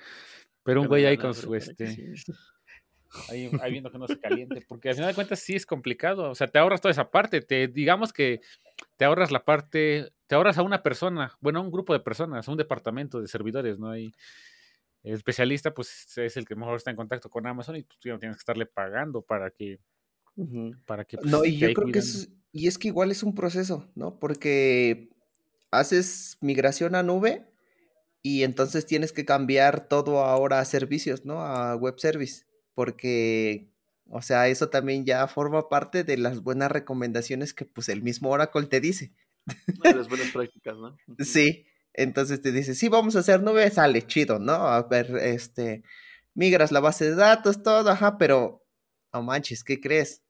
Pero un güey ahí con su, este... Ahí, ahí, viendo que no se caliente, porque al final de cuentas sí es complicado, o sea, te ahorras toda esa parte, te digamos que te ahorras la parte, te ahorras a una persona, bueno, a un grupo de personas, a un departamento de servidores, ¿no? hay el especialista, pues es el que mejor está en contacto con Amazon y pues, tú no tienes que estarle pagando para que. Para que pues, no, y yo creo que es. Y es que igual es un proceso, ¿no? Porque haces migración a nube y entonces tienes que cambiar todo ahora a servicios, ¿no? A web service. Porque o sea, eso también ya forma parte de las buenas recomendaciones que pues el mismo Oracle te dice. De las buenas prácticas, ¿no? sí, entonces te dice, sí, vamos a hacer nube, sale chido, ¿no? A ver, este, migras la base de datos, todo, ajá, pero, no manches, ¿qué crees?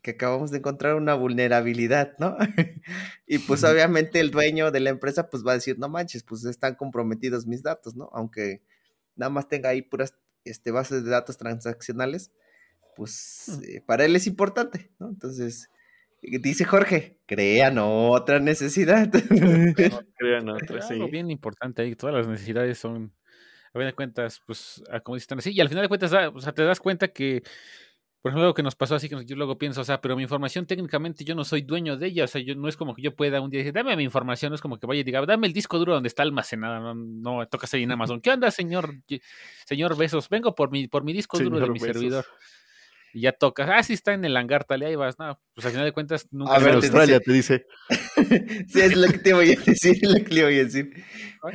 Que acabamos de encontrar una vulnerabilidad, ¿no? y pues obviamente el dueño de la empresa pues va a decir, no manches, pues están comprometidos mis datos, ¿no? Aunque nada más tenga ahí puras este, bases de datos transaccionales, pues mm. eh, para él es importante, ¿no? Entonces, eh, dice Jorge, crean otra necesidad. crean otra, sí. Algo bien importante ahí, todas las necesidades son, a fin de cuentas, pues, como dicen así, y al final de cuentas, o sea, te das cuenta que, por ejemplo, lo que nos pasó así, que yo luego pienso, o sea, pero mi información técnicamente yo no soy dueño de ella, o sea, yo no es como que yo pueda un día decir, dame mi información, no es como que vaya y diga, dame el disco duro donde está almacenada, no, no tocas ahí en Amazon. ¿Qué onda, señor, señor Besos? Vengo por mi, por mi disco duro de mi servidor y ya tocas, ah, sí está en el hangar, tal, y ahí vas, no, pues al final de cuentas nunca. A ver, Australia te dice. sí, es lo que te voy a decir, es lo que te voy a decir.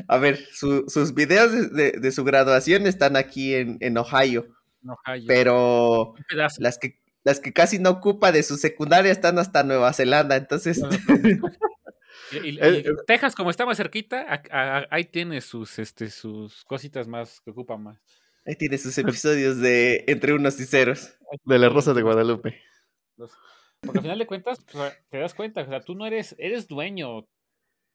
A ver, sus videos de, de, su graduación están aquí en, en Ohio. Ohio. Pero las que, las que casi no ocupa de su secundaria están hasta Nueva Zelanda, entonces. Y, eh, Texas, como está más cerquita, ahí tiene sus, este, sus cositas más que ocupan más. Ahí tiene sus episodios de Entre unos y ceros. De la Rosa de Guadalupe. Porque al final de cuentas, te das cuenta, o sea, tú no eres, eres dueño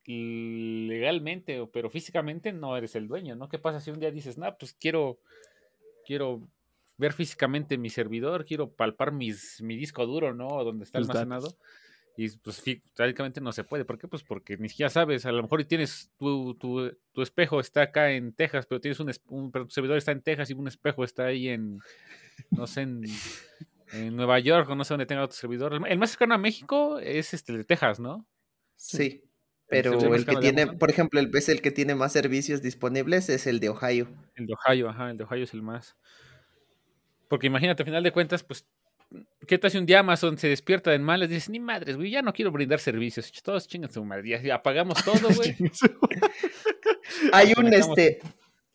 legalmente, pero físicamente no eres el dueño, ¿no? ¿Qué pasa si un día dices, no, pues quiero, quiero ver físicamente mi servidor, quiero palpar mis, mi disco duro, ¿no? Donde está almacenado. Y pues prácticamente no se puede. ¿Por qué? Pues porque ni siquiera sabes. A lo mejor tienes tu, tu, tu espejo está acá en Texas, pero tienes un, un tu servidor está en Texas y un espejo está ahí en, no sé, en, Nueva York o no sé dónde tenga otro servidor. El más cercano a México es este de Texas, ¿no? Sí. Pero el, que tiene, por ejemplo, el, es el que tiene más servicios disponibles es el de Ohio. El de Ohio, ajá, el de Ohio es el más. Porque imagínate, a final de cuentas, pues ¿Qué te hace un día Amazon se despierta de mal? y dices, ni madres, güey, ya no quiero brindar servicios. Todos chingan su madre. Ya apagamos todo, güey. hay un este.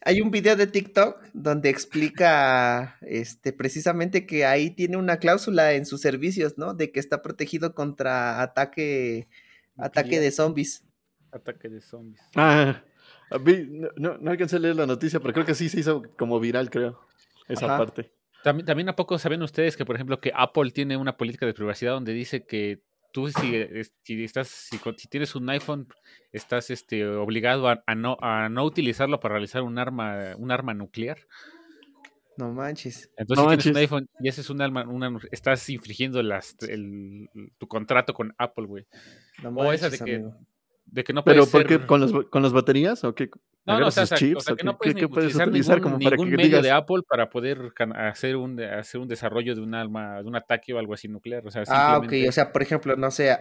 Hay un video de TikTok donde explica este, precisamente que ahí tiene una cláusula en sus servicios, ¿no? De que está protegido contra ataque, ataque de zombies. Ataque de zombies. Ah, no, no, alcancé a leer la noticia, pero creo que sí se hizo como viral, creo, esa parte. También, también a poco saben ustedes que, por ejemplo, que Apple tiene una política de privacidad donde dice que tú si, si estás, si, tienes un iPhone, estás este, obligado a, no, a no utilizarlo para realizar un arma, un arma nuclear. No manches. Entonces, si tienes un iPhone y ese es un arma, una, estás infringiendo las, el, tu contrato con Apple, güey. No o esa de que, de que no puedes ¿Pero por qué? ¿Con, los, ¿Con las baterías o qué? No, no, o sea, o sea, que no puedes, ¿qué, puedes utilizar, como para ningún que medio de Apple para poder hacer un, hacer un desarrollo de un arma, de un ataque o algo así nuclear. O sea, ah, ok, o sea, por ejemplo, no sé,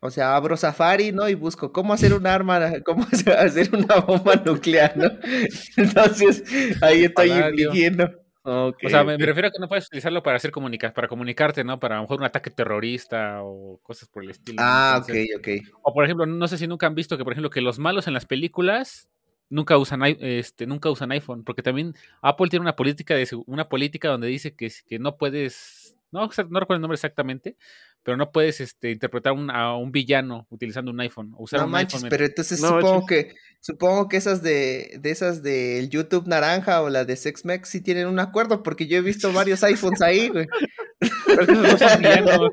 o sea, abro Safari, ¿no? Y busco cómo hacer un arma, cómo hacer una bomba nuclear, ¿no? Entonces, ahí estoy infligiendo. O sea, me, refiero a que no puedes utilizarlo para hacer comunica para comunicarte, ¿no? Para a lo mejor un ataque terrorista o cosas por el estilo. Ah, ok, ok. O por ejemplo, no sé si nunca han visto que, por ejemplo, que los malos en las películas nunca usan este nunca usan iPhone porque también Apple tiene una política de una política donde dice que, que no puedes no, no recuerdo el nombre exactamente pero no puedes este, interpretar a un villano utilizando un iPhone usar no un manches, pero entonces supongo que supongo que esas de, de esas del YouTube naranja o la de SexMex sí tienen un acuerdo porque yo he visto varios iPhones ahí güey. No,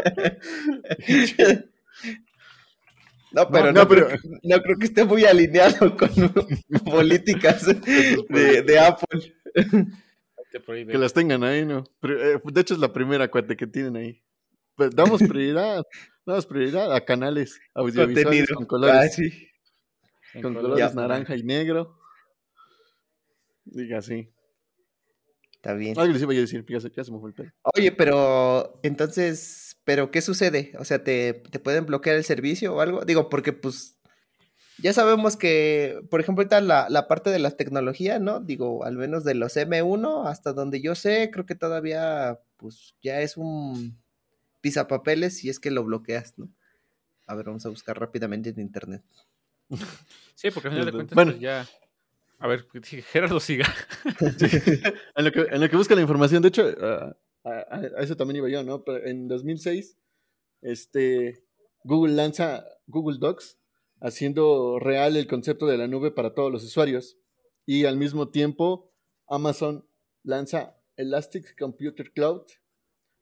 pero no, creo, no, creo que esté muy alineado con políticas de, de Apple. Que las tengan ahí, ¿no? Eh, de hecho, es la primera cuate que tienen ahí. Pues damos prioridad, damos prioridad a canales audiovisuales con colores. Ah, con colores naranja y negro. Diga así. Está bien. Algo les iba a decir, ya se, ya se me fue el pelo. Oye, pero entonces pero, ¿qué sucede? O sea, ¿te, pueden bloquear el servicio o algo? Digo, porque pues ya sabemos que, por ejemplo, ahorita la, la, parte de la tecnología, ¿no? Digo, al menos de los M1, hasta donde yo sé, creo que todavía, pues, ya es un pisapapeles si es que lo bloqueas, ¿no? A ver, vamos a buscar rápidamente en internet. Sí, porque al final de cuentas, bueno. Pues, ya... A ver, Gerardo siga. en, lo que, en, lo que, busca la información, de hecho, uh, a, eso también iba yo, ¿no? En 2006, este, Google lanza Google Docs, haciendo real el concepto de la nube para todos los usuarios. Y al mismo tiempo, Amazon lanza Elastic Computer Cloud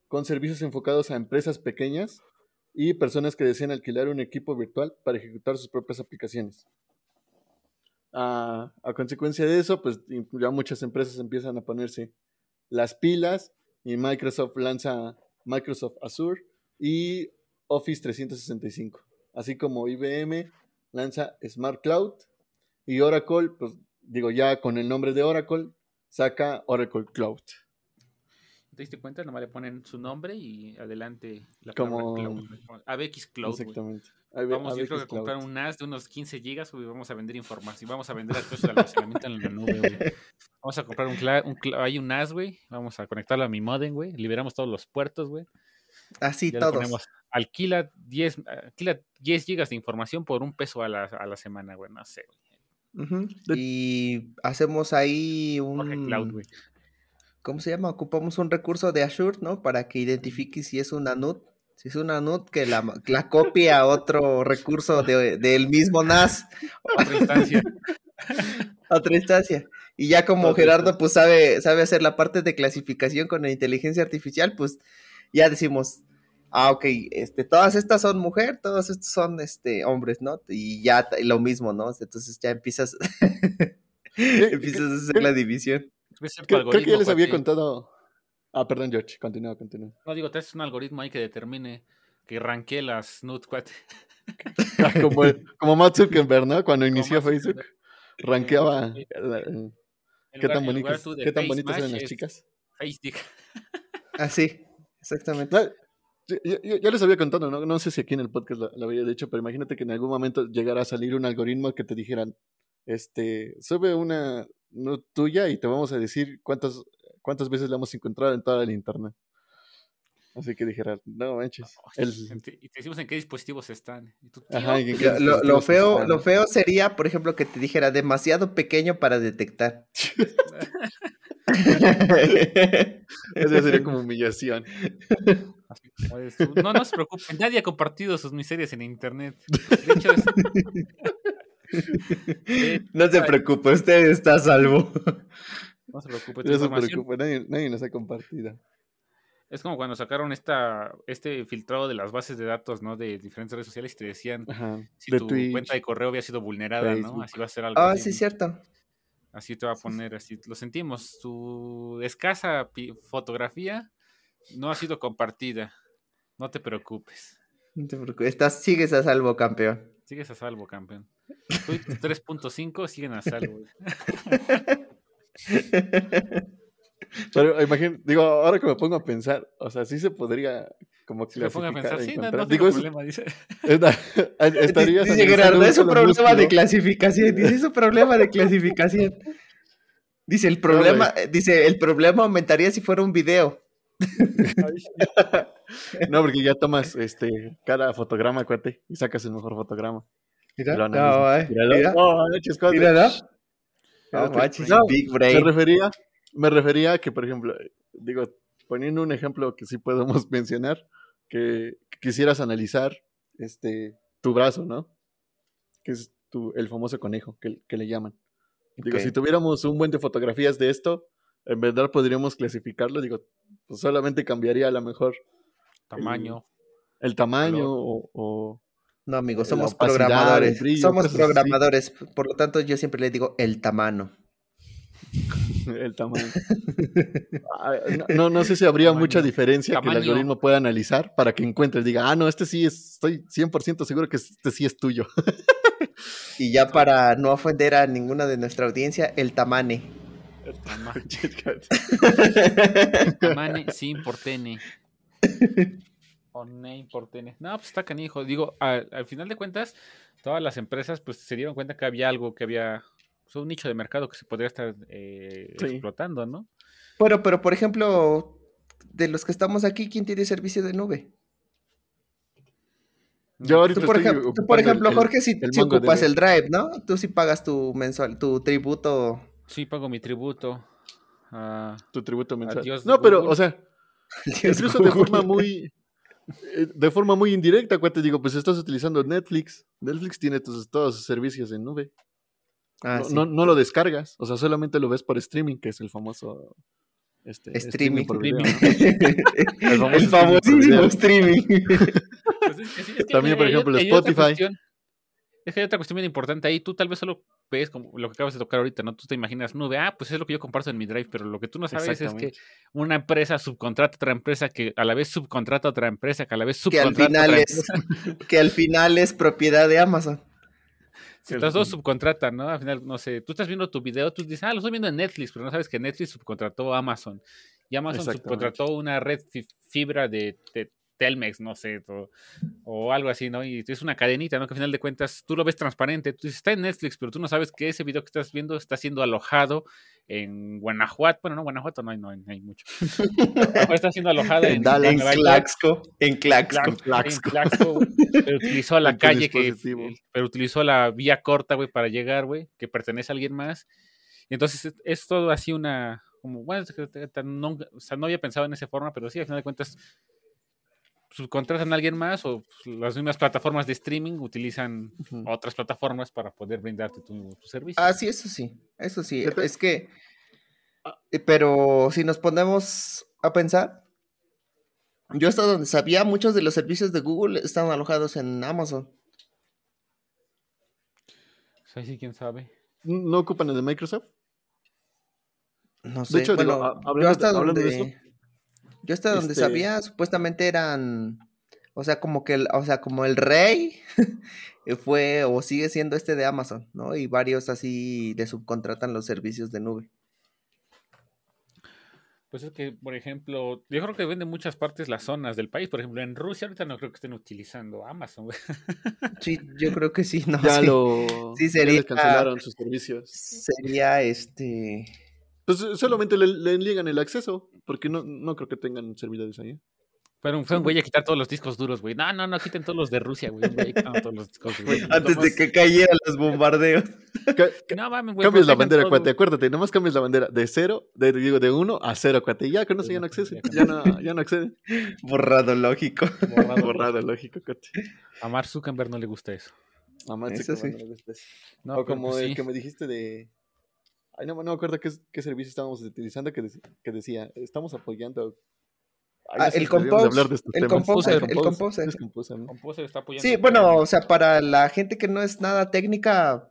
con servicios enfocados a empresas pequeñas y personas que desean alquilar un equipo virtual para ejecutar sus propias aplicaciones. A, a consecuencia de eso, pues ya muchas empresas empiezan a ponerse las pilas y Microsoft lanza Microsoft Azure y Office 365, así como IBM lanza Smart Cloud y Oracle, pues digo ya con el nombre de Oracle, saca Oracle Cloud. ¿Te diste cuenta? Nomás le ponen su nombre y adelante la como Cloud. ABX Cloud. Exactamente. Vamos, yo creo que a comprar un NAS de unos 15 gigas, y vamos a vender información, vamos a vender acceso de almacenamiento en la nube, güey. Vamos a comprar un, un, hay un NAS, güey, vamos a conectarlo a mi modem, güey, liberamos todos los puertos, güey. Así todos. alquila 10, alquila 10 gigas de información por un peso a la, a la semana, güey, no sé, Y hacemos ahí un... Cloud, güey. ¿Cómo se llama? Ocupamos un recurso de Azure, ¿no? Para que identifique si es una NUT si es una NUT, que la, la copie a otro recurso del de, mismo NAS. Otra instancia. otra instancia. Y ya como Gerardo pues sabe, sabe hacer la parte de clasificación con la inteligencia artificial, pues ya decimos, ah, ok, este, todas estas son mujer, todos estos son este, hombres, ¿no? Y ya lo mismo, ¿no? Entonces ya empiezas, empiezas a hacer la división. Creo, que ya les había contado Ah, perdón, George, continúa, continúa. No, digo, es un algoritmo ahí que determine, que ranquee las nudes, ah, como, como Matt Zuckerberg, ¿no? Cuando inició Facebook, ranqueaba qué tan bonitas, qué tan bonitas eran las chicas. Facebook. ah, sí, exactamente. yo, les había contado, ¿no? no sé si aquí en el podcast lo, había dicho, pero imagínate que en algún momento llegara a salir un algoritmo que te dijeran, este, sube una no tuya y te vamos a decir cuántas cuántas veces la hemos encontrado en toda el internet. Así que dijera, no manches. Y te decimos en qué dispositivos están. lo, feo, lo feo sería, por ejemplo, que te dijera demasiado pequeño para detectar. Eso sería como humillación. No, no se preocupen, nadie ha compartido sus miserias en internet. De hecho, no se preocupe, usted está a salvo. No se preocupe. No se preocupe, nadie, nadie, nos ha compartido. Es como cuando sacaron esta, este filtrado de las bases de datos, ¿no? De diferentes redes sociales y te decían si tu cuenta de correo había sido vulnerada, ¿no? Así va a ser algo. Ah, sí, cierto. Así te va a poner, así lo sentimos. Tu escasa fotografía no ha sido compartida. No te preocupes. No te preocupes. Estás, sigues a salvo, campeón. Sigues a salvo, campeón. 3.5 siguen a salvo. Pero imagínate, digo, ahora que me pongo a pensar, o sea, sí se podría como si me pongo a pensar, sí, no, no digo, problema, dice. Estaría dice Gerardo, es un problema de clasificación, dice, es un problema de clasificación. Dice, el problema, dice, el problema aumentaría si fuera un video. no, porque ya tomas este cada fotograma, cuate, y sacas el mejor fotograma. Mira, no, eh. Mira, oh, mira, no. No, big brain. Me refería, me refería a que, por ejemplo, digo, poniendo un ejemplo que sí podemos mencionar, que, quisieras analizar este tu brazo, ¿no? Que es tu, el famoso conejo que, que le llaman. Digo, si tuviéramos un buen de fotografías de esto, en verdad podríamos clasificarlo, digo, pues solamente cambiaría a lo mejor tamaño. El, tamaño o, No, amigos, somos programadores. somos programadores, por lo tanto yo siempre le digo el tamaño. el tamaño. no, no, sé si habría mucha diferencia que el algoritmo pueda analizar para que encuentre, diga, ah, no, este sí es, estoy 100% seguro que este sí es tuyo. y ya para no ofender a ninguna de nuestra audiencia, el tamane. Tamane sin por tene. O name por. No, pues está canijo. Digo, al, final de cuentas, todas las empresas pues se dieron cuenta que había algo, que había pues, un nicho de mercado que se podría estar eh, explotando, ¿no? Bueno, pero por ejemplo, de los que estamos aquí, ¿quién tiene servicio de nube? Yo ahorita tú, por, ejemplo, por ejemplo, Jorge, si, si ocupas el Drive, ¿no? Tú sí pagas tu mensual, tu tributo Sí, pago mi tributo. tu tributo mensual. no, pero, o sea, incluso de forma muy. Eh, de forma muy indirecta, te digo, pues estás utilizando Netflix. Netflix tiene todos sus servicios en nube. Ah, no, no, lo descargas, o sea, solamente lo ves por streaming, que es el famoso este, streaming. el, famosísimo streaming. Pues También, por ejemplo, Spotify. Es que hay otra cuestión bien importante ahí. Tú tal vez solo ves como lo que acabas de tocar ahorita, ¿no? Tú te imaginas nube, ah, pues es lo que yo comparto en mi drive, pero lo que tú no sabes es que una empresa subcontrata a otra empresa que a la vez subcontrata a otra empresa que a la vez subcontrata que al final es, Que al final es propiedad de Amazon. Si las dos subcontratan, ¿no? Al final, no sé, tú estás viendo tu video, tú dices, ah, lo estoy viendo en Netflix, pero no sabes que Netflix subcontrató a Amazon. Y Amazon subcontrató una red fibra de Telmex, no sé, o, algo así, ¿no? Y es una cadenita, ¿no? Que al final de cuentas tú lo ves transparente, tú dices, está en Netflix, pero tú no sabes que ese video que estás viendo está siendo alojado en Guanajuato, bueno, no, Guanajuato no hay, no, hay mucho. está siendo alojado en, en, Claxco, en Claxco. Claxco, pero utilizó la calle, que, pero utilizó la vía corta, güey, para llegar, güey, que pertenece a alguien más. Y entonces es, todo así una, como, bueno, no, o sea, no había pensado en esa forma, pero sí, al final de cuentas subcontratan a alguien más o pues, las mismas plataformas de streaming utilizan otras plataformas para poder brindarte tu, servicio. Ah, sí, eso sí, eso sí. Es que, ah. eh, pero si nos ponemos a pensar, yo hasta donde sabía, muchos de los servicios de Google están alojados en Amazon. Sí, sí, quién sabe. ¿No ocupan el de Microsoft? No sé. De hecho, bueno, yo hasta donde... De eso, yo hasta donde este sabía, supuestamente eran, o sea, como que, el, o sea, como el rey fue o sigue siendo este de Amazon, ¿no? Y varios así le subcontratan los servicios de nube. Pues es que, por ejemplo, yo creo que venden muchas partes las zonas del país. Por ejemplo, en Rusia ahorita no creo que estén utilizando Amazon. Sí, yo creo que sí, no. Ya lo sí, sería, cancelaron sus servicios. Sería este pues eh, solamente le, le liegan el acceso, porque no, no creo que tengan servidores ahí. Pero fue un güey a quitar todos los discos duros, güey. No, no, no, quiten todos los de Rusia, güey. todos los discos Antes de que cayeran los bombardeos. no, mames, güey. Cambias la bandera, cuate, acuérdate. Nomás cambias la bandera de cero, de, digo, de uno a cero, cuate. Ya con eso ya no accede. Ya no, ya no accede. Borrado lógico. Borrado, Borrado lógico, cuate. A Mark Zuckerberg no le gusta eso. A Mark Zuckerberg no le gusta eso. o como pues el que me dijiste de Ay, no, no me acuerdo qué, qué servicio estábamos utilizando que, que, decía, estamos apoyando Ah, el, compose, el, composer, el composer, Sí, bueno, o sea, para la gente que no es nada técnica,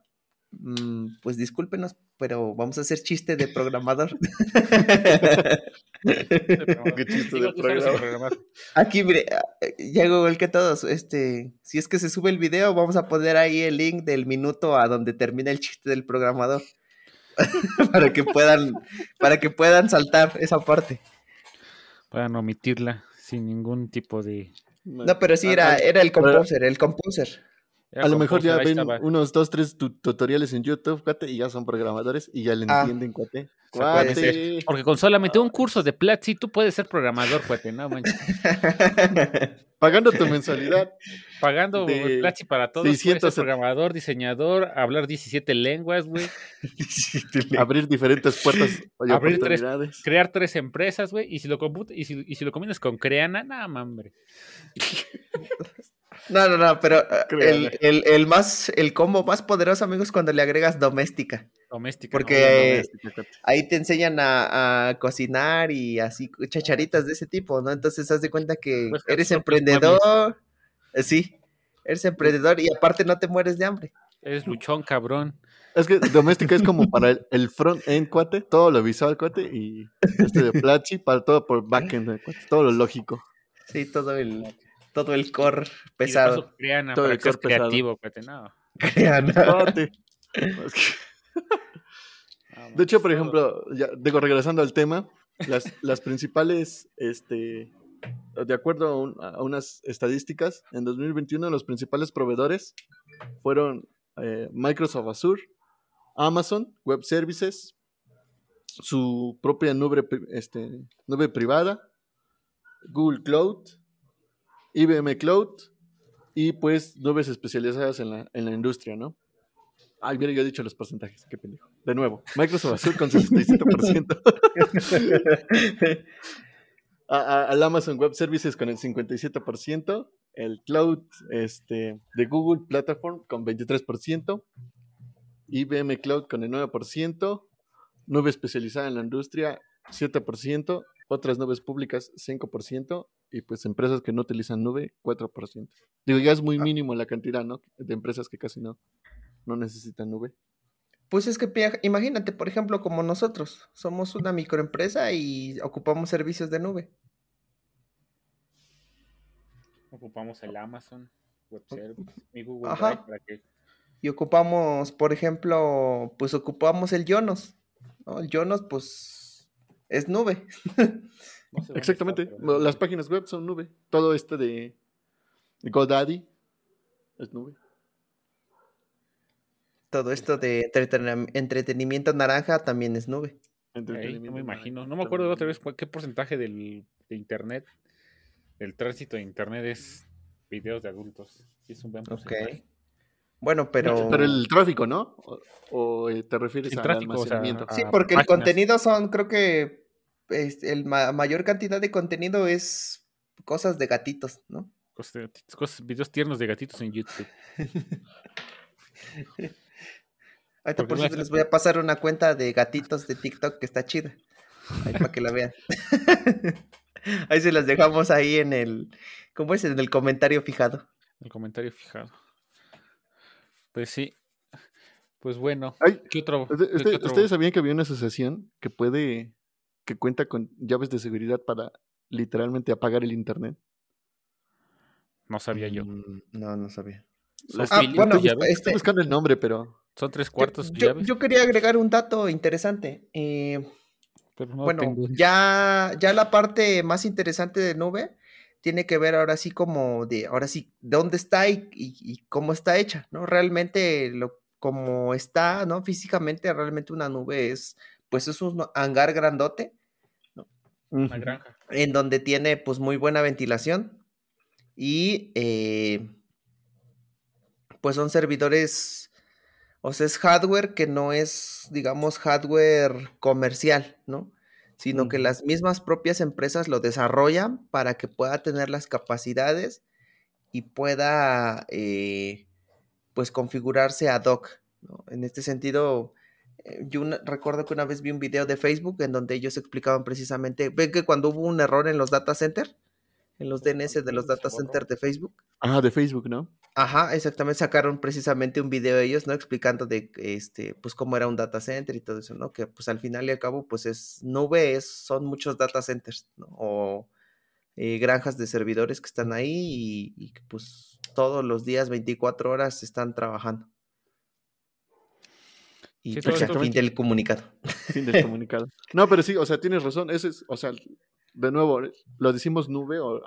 mm, pues discúlpenos, pero vamos a hacer chiste de programador. ¿Qué chiste de programador? Aquí, mire, ya el que todos, este, si es que se sube el video, vamos a poner ahí el link del minuto a donde termina el chiste del programador. para que puedan, para que puedan saltar esa parte. Puedan omitirla sin ningún tipo de. No, pero sí era, era el composer, el composer. A lo mejor ya ven unos dos, tres tutoriales en YouTube, cuate, y ya son programadores y ya le ah. entienden, cuate. Porque con solamente un curso de Platzi tú puedes ser programador, cuate, no manches. Pagando tu mensualidad. Pagando Platzi para todos. Puedes ser programador, diseñador, hablar 17 lenguas, güey. Abrir diferentes puertas Abrir tres, crear tres empresas, güey. Y si lo y si, y si lo combinas con Creana, nada, mambre. No, no, no, pero eh, el, el, más, el combo más poderoso, amigos, es cuando le agregas doméstica. Doméstica. Porque ahí te enseñan a, cocinar y así, chacharitas de ese tipo, ¿no? Entonces, haz de cuenta que pues, eres emprendedor. Sí, eres emprendedor y aparte no te mueres de hambre. Eres luchón, cabrón. Es que doméstica es como para el, front-end, cuate, todo lo visual, cuate, y este de Platzi para todo por back-end, todo lo lógico. Sí, todo el todo el core pesado. todo el core creativo, no. de hecho, por ejemplo, ya, digo, regresando al tema, las, las principales, este, de acuerdo a, unas estadísticas, en 2021 los principales proveedores fueron eh, Microsoft Azure, Amazon Web Services, su propia nube, este, nube privada, Google Cloud, IBM Cloud y pues nubes especializadas en la, en la industria, ¿no? Ay, mira, yo he dicho los porcentajes, qué pendejo. De nuevo, Microsoft Azure con 67%. al Amazon Web Services con el 57%, el Cloud este, de Google Platform con 23%, IBM Cloud con el 9%, nube especializada en la industria 7%, otras nubes públicas 5% y pues empresas que no utilizan nube 4%. Digo, ya es muy ah. mínimo la cantidad, ¿no? De empresas que casi no, no necesitan nube. Pues es que imagínate, por ejemplo, como nosotros, somos una microempresa y ocupamos servicios de nube. Ocupamos el Amazon Web Service, mi Google Drive, para que... Y ocupamos, por ejemplo, pues ocupamos el Yonos. ¿no? El Yonos, pues, es nube. Exactamente. Las páginas web son nube. Todo esto de GoDaddy es nube. Todo esto de entretenimiento naranja también es nube. no me imagino. No me acuerdo otra vez qué porcentaje del, de internet, del tránsito de internet es videos de adultos. es un buen porcentaje. Bueno, pero. Pero el tráfico, ¿no? ¿O, eh, te refieres al almacenamiento? sí, porque el contenido son, creo que este, el mayor cantidad de contenido es cosas de gatitos, ¿no? Cosas, videos tiernos de gatitos en YouTube. Ahorita por cierto les voy a pasar una cuenta de gatitos de TikTok que está chida. Ahí para que la vean. ahí se las dejamos ahí en el, ¿cómo es? En el comentario fijado. El comentario fijado. Pues sí. Pues bueno. ¿qué otro, ¿Ustedes sabían que había una asociación que puede que cuenta con llaves de seguridad para literalmente apagar el internet? No sabía yo. Mm, no, no sabía. Ah, bueno, este estoy buscando el nombre, pero. Son tres cuartos. Yo, llaves? yo quería agregar un dato interesante. Eh, bueno, ya, ya la parte más interesante de nube tiene que ver ahora sí como de, ahora sí, dónde está y, y, cómo está hecha, ¿no? Realmente lo, como está, ¿no? Físicamente, realmente una nube es, pues es un hangar grandote una granja. En donde tiene pues muy buena ventilación. Y eh, pues son servidores, o sea, es hardware que no es, digamos, hardware comercial, ¿no? Sino que las mismas propias empresas lo desarrollan para que pueda tener las capacidades y pueda, eh, pues, configurarse ad hoc. ¿no? En este sentido, eh, yo recuerdo que una vez vi un video de Facebook en donde ellos explicaban precisamente, ven que cuando hubo un error en los data centers, en los DNS de los data centers de Facebook. Ah, de Facebook, ¿no? Ajá, exactamente, sacaron precisamente un video ellos, ¿no? Explicando de, este, pues cómo era un data center y todo eso, ¿no? Que pues al final y al cabo, pues es nube, es, son muchos data centers, ¿no? O eh, granjas de servidores que están ahí y, que pues todos los días, 24 horas, están trabajando. Y pues, fin del comunicado. Fin del comunicado. No, pero sí, o sea, tienes razón. Ese es, o sea, de nuevo, lo decimos nube o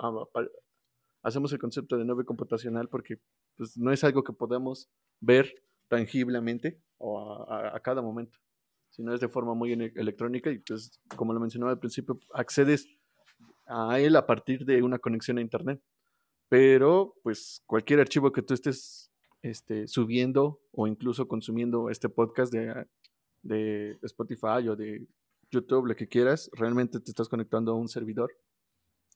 hacemos el concepto de nube computacional porque pues, no es algo que podamos ver tangiblemente o a, cada momento, sino es de forma muy electrónica y pues como lo mencionaba al principio, accedes a él a partir de una conexión a internet. Pero pues cualquier archivo que tú estés este, subiendo o incluso consumiendo este podcast de, de Spotify o de YouTube, lo que quieras, realmente te estás conectando a un servidor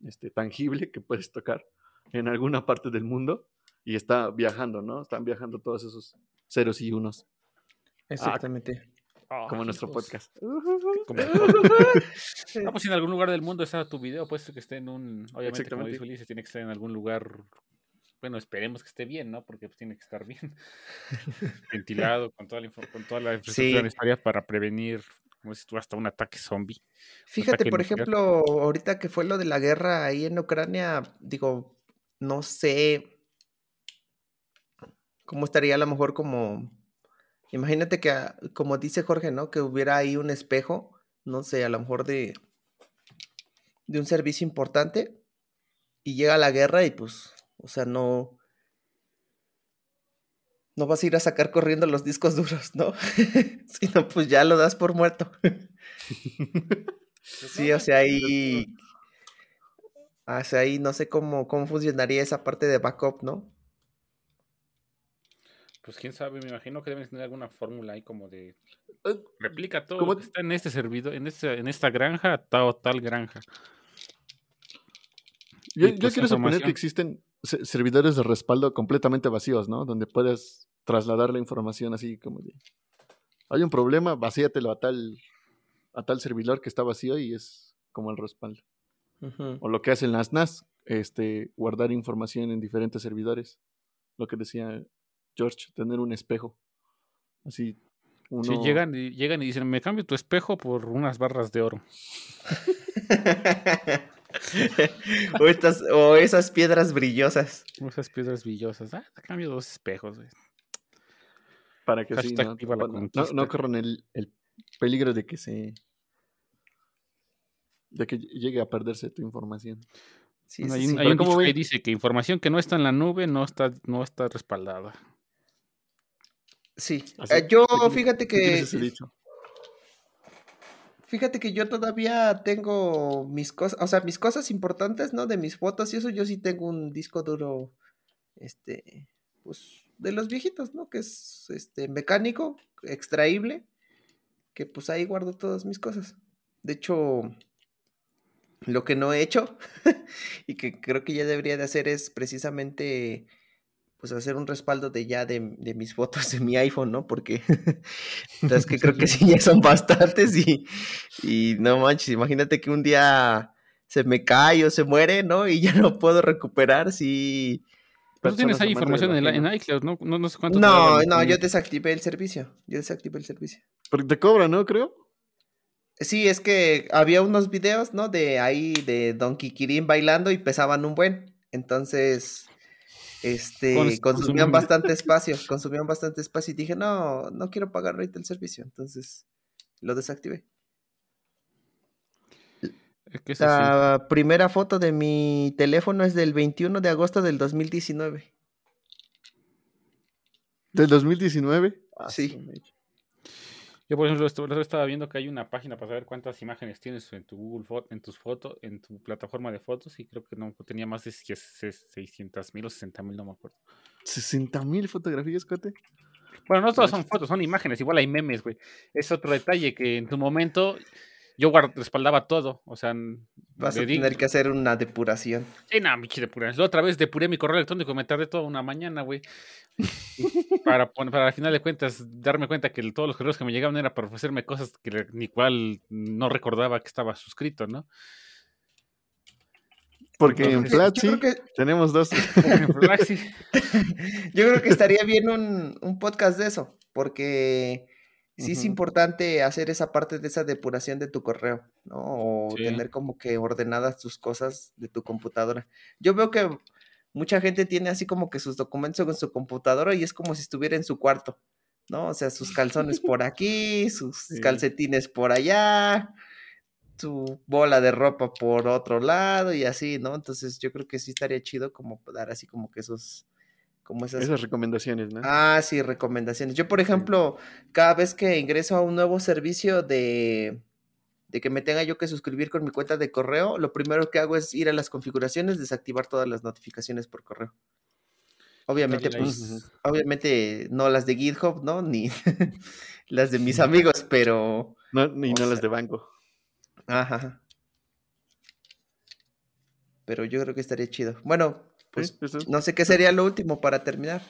este, tangible que puedes tocar en alguna parte del mundo y está viajando, ¿no? Están viajando todos esos ceros y unos. Exactamente. Ah, como nuestro podcast. Ah, pues en algún lugar del mundo está tu video, puede ser que esté en un, obviamente como dice Ulises, tiene que estar en algún lugar, bueno, esperemos que esté bien, ¿no? Porque pues, tiene que estar bien ventilado con toda la, con toda la infraestructura necesaria para prevenir como si tú, hasta un ataque zombie. Fíjate, por ejemplo, ahorita que fue lo de la guerra ahí en Ucrania, digo, no sé cómo estaría a lo mejor como, imagínate que, ah, como dice Jorge, ¿no? Que hubiera ahí un espejo, no sé, a lo mejor de, de un servicio importante y llega la guerra y pues, o sea, no, no vas a ir a sacar corriendo los discos duros, ¿no? si no, pues ya lo das por muerto. sí, o sea, ahí. O sea, ahí no sé cómo, cómo funcionaría esa parte de backup, ¿no? Pues quién sabe, me imagino que deben tener alguna fórmula ahí como de eh, replica todo lo que está en este servidor, en este, en esta granja, tal tal granja. Yo, yo pues quiero suponer que existen servidores de respaldo completamente vacíos, ¿no? Donde puedes trasladar la información así como de, hay un problema, vacíatelo a tal, a tal servidor que está vacío y es como el respaldo. O lo que hacen las NAS, este, guardar información en diferentes servidores. Lo que decía George, tener un espejo. Así. Uno... llegan y, llegan y dicen, me cambio tu espejo por unas barras de oro. o, estas, o esas piedras brillosas. esas piedras brillosas. Ah, te cambio dos espejos, Para que sí, no, corran el, peligro de que se. de que llegue a perderse tu información. Sí, hay, un que dice que información que no está en la nube no está, no está respaldada. Sí, eh, yo fíjate que. Fíjate que yo todavía tengo mis cosas, o sea, mis cosas importantes, ¿no? De mis fotos y eso, yo sí tengo un disco duro, este, pues, de los viejitos, ¿no? Que es, este, mecánico, extraíble, que pues ahí guardo todas mis cosas. De hecho, lo que no he hecho y que creo que ya debería de hacer es precisamente pues hacer un respaldo de ya de, mis fotos de mi iPhone, ¿no? Porque entonces que creo que sí ya son bastantes y, y no manches, imagínate que un día se me cae o se muere, ¿no? Y ya no puedo recuperar si... Pero tú tienes ahí información en, en, iCloud, ¿no? No, no sé cuánto. No, no, yo desactivé el servicio. Yo desactivé el servicio. Porque te cobra, ¿no? Creo. Sí, es que había unos videos, ¿no? De ahí, de Don Kikirin bailando y pesaban un buen. Entonces, este, consumían bastante espacio, consumían bastante espacio y dije, no, no quiero pagar ahorita el servicio, entonces lo desactivé. La primera foto de mi teléfono es del 21 de agosto del 2019. ¿Del 2019? Ah, sí. Yo, por ejemplo, estaba viendo que hay una página para saber cuántas imágenes tienes en tu Google Foto, en tus fotos, en tu plataforma de fotos, y creo que no tenía más de 600 mil o 60 mil, no me acuerdo. ¿60 mil fotografías, Cote? Bueno, no todas son fotos, son imágenes, igual hay memes, güey. Es otro detalle que en tu momento yo respaldaba todo, o sea, Vas a tener que hacer una depuración. Sí, no, mi depuración. La otra vez depuré mi correo electrónico y me tardé toda una mañana, güey. para, para al final de cuentas darme cuenta que todos los correos que me llegaban era para ofrecerme cosas que ni cual no recordaba que estaba suscrito, ¿no? Porque en Platzi tenemos dos. yo creo que estaría bien un, un podcast de eso, porque sí es importante hacer esa parte de esa depuración de tu correo, ¿no? O tener como que ordenadas tus cosas de tu computadora. Yo veo que mucha gente tiene así como que sus documentos en su computadora y es como si estuviera en su cuarto, ¿no? O sea, sus calzones por aquí, sus calcetines por allá, su bola de ropa por otro lado y así, ¿no? Entonces yo creo que sí estaría chido como dar así como que esos como esas... recomendaciones, ¿no? Ah, sí, recomendaciones. Yo, por ejemplo, cada vez que ingreso a un nuevo servicio de, de que me tenga yo que suscribir con mi cuenta de correo, lo primero que hago es ir a las configuraciones, desactivar todas las notificaciones por correo. Obviamente, pues, obviamente no las de GitHub, ¿no? Ni las de mis amigos, pero... No, ni no las de banco. Ajá. Pero yo creo que estaría chido. Bueno, pues, no sé qué sería lo último para terminar.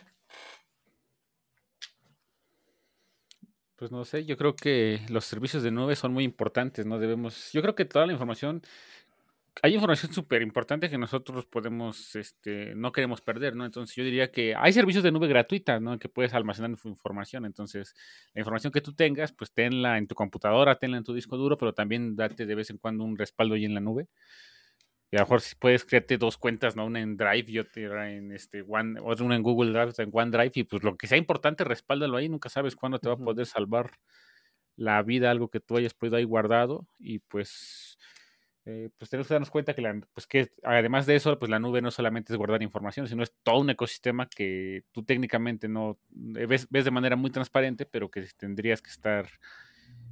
Pues no sé, yo creo que los servicios de nube son muy importantes, ¿no? Debemos, yo creo que toda la información, hay información súper importante que nosotros podemos, este, no queremos perder, ¿no? Entonces yo diría que hay servicios de nube gratuita, ¿no? En que puedes almacenar información, entonces la información que tú tengas, pues tenla en tu computadora, tenla en tu disco duro, pero también date de vez en cuando un respaldo ahí en la nube y a lo mejor si puedes crearte dos cuentas, ¿no? Una en Drive y otra en este One, otra una en Google Drive, otra en OneDrive, y pues lo que sea importante, respáldalo ahí, nunca sabes cuándo te va a poder salvar la vida, algo que tú hayas podido ahí guardado, y pues, eh, pues tenemos que darnos cuenta que, la, pues que además de eso, pues la nube no solamente es guardar información, sino es todo un ecosistema que tú técnicamente no ves, ves de manera muy transparente, pero que tendrías que estar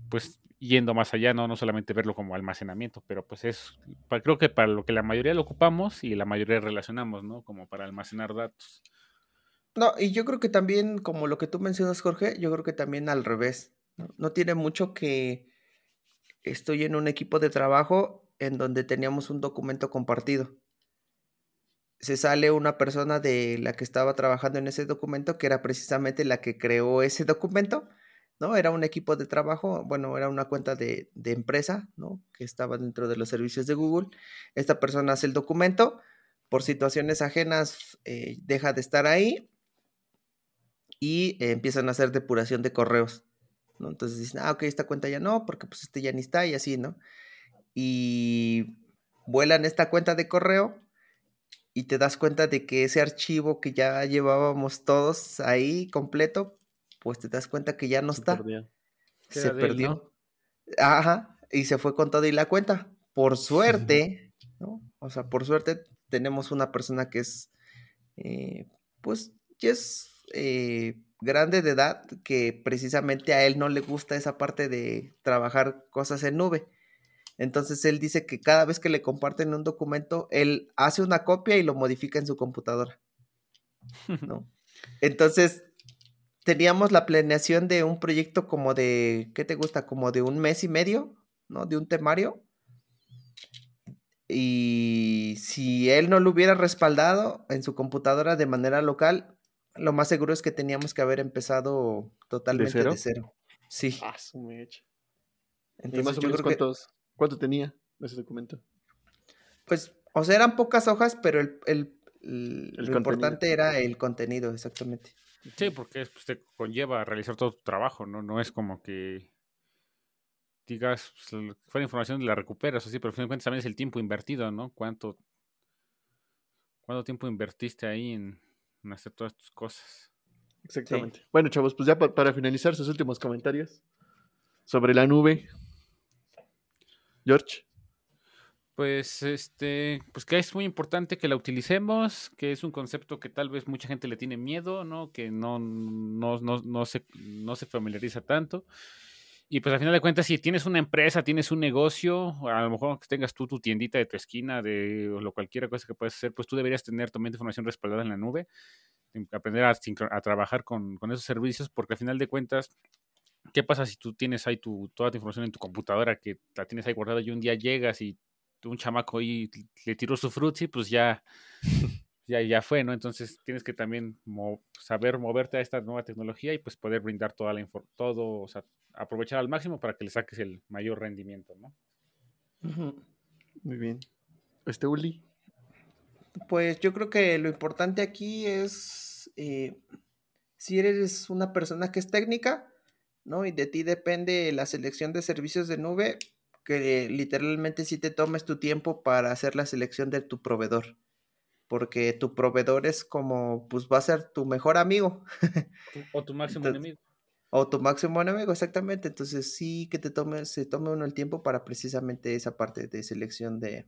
pues yendo más allá, no, no solamente verlo como almacenamiento, pero pues es, creo que para lo que la mayoría lo ocupamos y la mayoría relacionamos, ¿no? Como para almacenar datos. No, y yo creo que también, como lo que tú mencionas, Jorge, yo creo que también al revés. No, tiene mucho que estoy en un equipo de trabajo en donde teníamos un documento compartido. Se sale una persona de la que estaba trabajando en ese documento, que era precisamente la que creó ese documento, Era un equipo de trabajo, bueno, era una cuenta de, empresa, ¿no? Que estaba dentro de los servicios de Google. Esta persona hace el documento, por situaciones ajenas eh, deja de estar ahí y empiezan a hacer depuración de correos, ¿no? Entonces dicen, ah, ok, esta cuenta ya no, porque pues este ya ni está y así, ¿no? Y vuelan esta cuenta de correo y te das cuenta de que ese archivo que ya llevábamos todos ahí completo, pues te das cuenta que ya no está. Se perdió. Ajá, y se fue con todo y la cuenta. Por suerte, ¿no? O sea, por suerte tenemos una persona que es, eh, pues, ya es eh, grande de edad, que precisamente a él no le gusta esa parte de trabajar cosas en nube. Entonces él dice que cada vez que le comparten un documento, él hace una copia y lo modifica en su computadora. ¿no? Entonces, teníamos la planeación de un proyecto como de, ¿qué te gusta? Como de un mes y medio, ¿no? De un temario. Y si él no lo hubiera respaldado en su computadora de manera local, lo más seguro es que teníamos que haber empezado totalmente ¿De cero? Sí. Ah, Entonces, más o menos cuántos, cuánto tenía ese documento? Pues, o sea, eran pocas hojas, pero el, lo importante era el contenido, exactamente. Sí, porque pues, te conlleva a realizar todo tu trabajo, ¿no? No es como que digas, pues, fue la información la recuperas, así, pero al fin de cuentas también es el tiempo invertido, ¿no? ¿Cuánto, cuánto tiempo invertiste ahí en, hacer todas tus cosas? Exactamente. Bueno, chavos, pues ya para finalizar sus últimos comentarios sobre la nube. George. Pues este, pues que es muy importante que la utilicemos, que es un concepto que tal vez mucha gente le tiene miedo, ¿no? Que no, no, no, no, se, no se familiariza tanto. Y pues al final de cuentas, si tienes una empresa, tienes un negocio, a lo mejor que tengas tú tu tiendita de tu esquina, de lo cualquier cosa que puedas hacer, pues tú deberías tener también información respaldada en la nube, aprender a, a trabajar con, con, esos servicios, porque al final de cuentas, ¿qué pasa si tú tienes ahí tu, toda tu información en tu computadora, que la tienes ahí guardada y un día llegas y un chamaco ahí le tiró su frutzi, pues ya, ya, ya fue, ¿no? Entonces tienes que también saber moverte a esta nueva tecnología y pues poder brindar toda la información, todo, o sea, aprovechar al máximo para que le saques el mayor rendimiento, ¿no? Muy bien. Este Uli. Pues yo creo que lo importante aquí es eh, si eres una persona que es técnica, ¿no? Y de ti depende la selección de servicios de nube, que literalmente si te tomes tu tiempo para hacer la selección de tu proveedor. Porque tu proveedor es como, pues va a ser tu mejor amigo. o tu máximo enemigo. O tu máximo enemigo, exactamente. Entonces sí que te tome, se tome uno el tiempo para precisamente esa parte de selección de,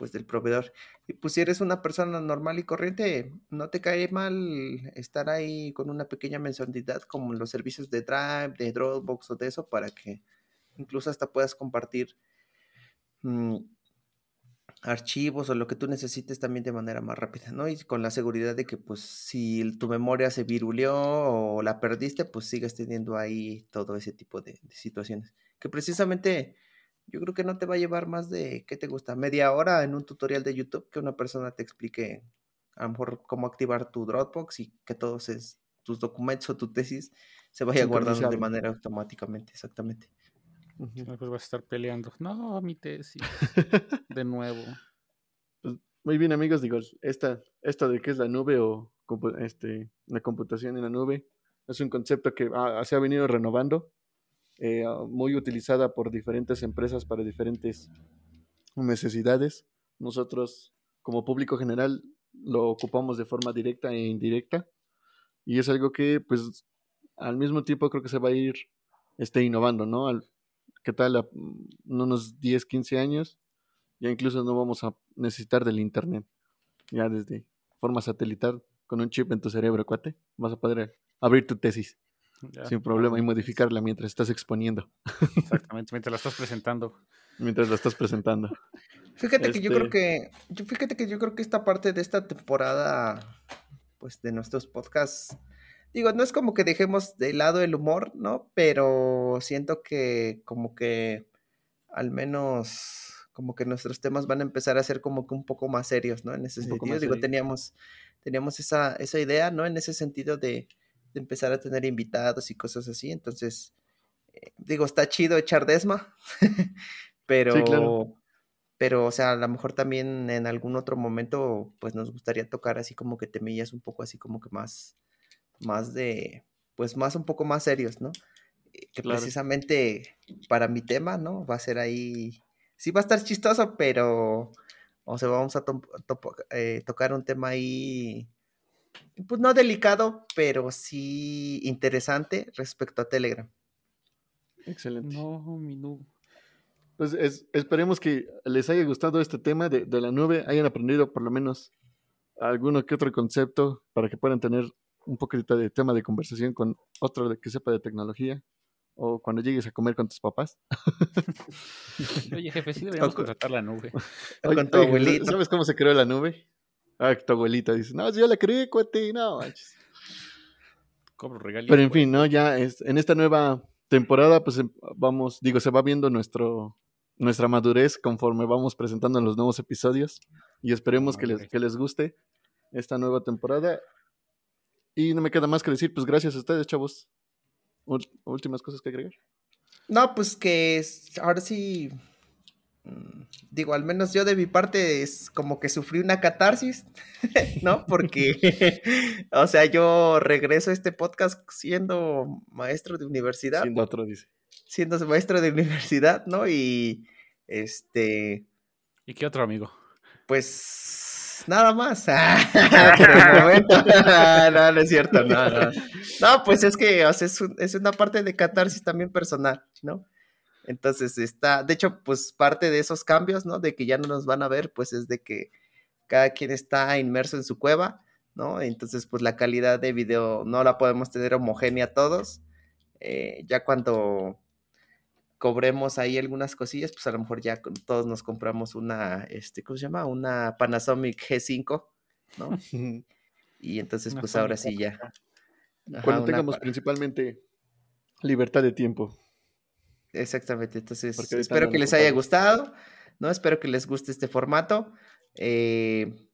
pues del proveedor. Y pues si eres una persona normal y corriente, no te cae mal estar ahí con una pequeña mensualidad como los servicios de Drive, de Dropbox o de eso para que incluso hasta puedas compartir mm, archivos o lo que tú necesites también de manera más rápida, ¿no? Y con la seguridad de que pues si tu memoria se viruleó o la perdiste, pues sigues teniendo ahí todo ese tipo de, de situaciones. Que precisamente yo creo que no te va a llevar más de, ¿qué te gusta? Media hora en un tutorial de YouTube que una persona te explique a lo mejor cómo activar tu Dropbox y que todos tus documentos o tu tesis se vaya guardando de manera automáticamente, exactamente. Después vas a estar peleando. No, mi tesis. de nuevo. Pues, muy bien, amigos. Digo, esta, esto de qué es la nube o este, la computación en la nube es un concepto que se ha venido renovando eh, ah, muy utilizada por diferentes empresas para diferentes necesidades. Nosotros, como público general, lo ocupamos de forma directa e indirecta. Y es algo que, pues, al mismo tiempo creo que se va a ir este, innovando, ¿no? Al, ¿Qué tal? A, mm, unos 10, 15 años, ya incluso no vamos a necesitar del Internet. Ya desde forma satelital, con un chip en tu cerebro, cuate, vas a poder abrir tu tesis. Sin problema y modificarla mientras estás exponiendo. Exactamente, mientras la estás presentando. Mientras la estás presentando. Fíjate que yo creo este que, fíjate que yo creo que esta parte de esta temporada, pues de nuestros podcasts, digo, no es como que dejemos de lado el humor, ¿no? Pero siento que como que al menos como que nuestros temas van a empezar a ser como que un poco más serios, ¿no? En ese sentido, digo, teníamos, teníamos esa, esa idea, ¿no? En ese sentido de, de empezar a tener invitados y cosas así. Entonces, eh, digo, está chido echar desma, pero, pero, o sea, a lo mejor también en algún otro momento, pues nos gustaría tocar así como que temillas un poco así como que más, más de, pues más un poco más serios, ¿no? Eh, que precisamente para mi tema, ¿no? Va a ser ahí, sí va a estar chistoso, pero, o sea, vamos a eh, tocar un tema ahí pues no delicado, pero sí interesante respecto a Telegram. Excelente. No, mi Pues esperemos que les haya gustado este tema de, la nube, hayan aprendido por lo menos alguno que otro concepto para que puedan tener un poquito de tema de conversación con otro que sepa de tecnología o cuando llegues a comer con tus papás. Oye, jefe, sí deberíamos contratar la nube. con tu abuelito. ¿Sabes cómo se creó la nube? Ah, tu abuelita dice, no, yo la creí, cuate, no manches. Cobro regalías. Pero en fin, ¿no? Ya es, en esta nueva temporada, pues em, vamos, digo, se va viendo nuestro, nuestra madurez conforme vamos presentando los nuevos episodios. Y esperemos que, les, que les guste esta nueva temporada. Y no me queda más que decir, pues gracias a ustedes, chavos. Últimas cosas que agregar. No, pues que ahora sí Mm, digo, al menos yo de mi parte es como que sufrí una catarsis, ¿no? Porque, o sea, yo regreso a este podcast siendo maestro de universidad. Siendo otro, dice. Siendo maestro de universidad, ¿no? Y este... ¿Y qué otro amigo? Pues nada más. no, no es cierto, no, no. No, pues es que o sea, es, es una parte de catarsis también personal, ¿no? Entonces está, de hecho, pues parte de esos cambios, ¿no? De que ya no nos van a ver, pues es de que cada quien está inmerso en su cueva, ¿no? Entonces, pues la calidad de video no la podemos tener homogénea todos. Eh, ya cuando cobremos ahí algunas cosillas, pues a lo mejor ya todos nos compramos una, este, ¿cómo se llama? Una Panasonic G5, ¿no? y entonces, pues ahora sí ya. cuando tengamos principalmente libertad de tiempo. Exactamente, entonces espero que les haya gustado. ¿no? Espero que les guste este formato. Eh,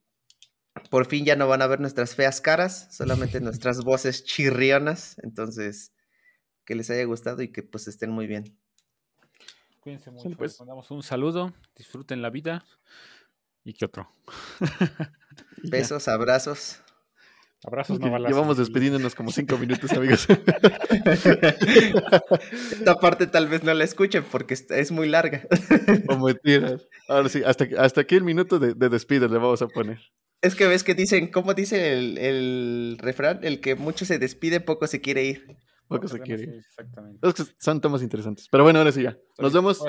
por fin ya no van a ver nuestras feas caras, solamente nuestras voces chirrionas. Entonces, que les haya gustado y que pues estén muy bien. Cuídense mucho. pues. Les mandamos un saludo, disfruten la vida. ¿Y qué otro? Besos, abrazos. Abrazos, no Llevamos despidiéndonos como cinco minutos, amigos. Esta parte tal vez no la escuchen porque es muy larga. Como tiras. Ahora sí, hasta, hasta aquí el minuto de, de despido le vamos a poner. Es que ves que dicen, ¿cómo dice el, el refrán? El que mucho se despide, poco se quiere ir. Poco se quiere exactamente. Es que son temas interesantes. Pero bueno, ahora sí ya. Nos vemos.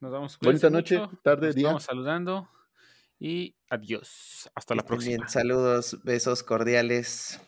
Nos vemos. Bonita noche, tarde, Nos día. Estamos saludando y adiós. Hasta la próxima. Bien, saludos, besos cordiales.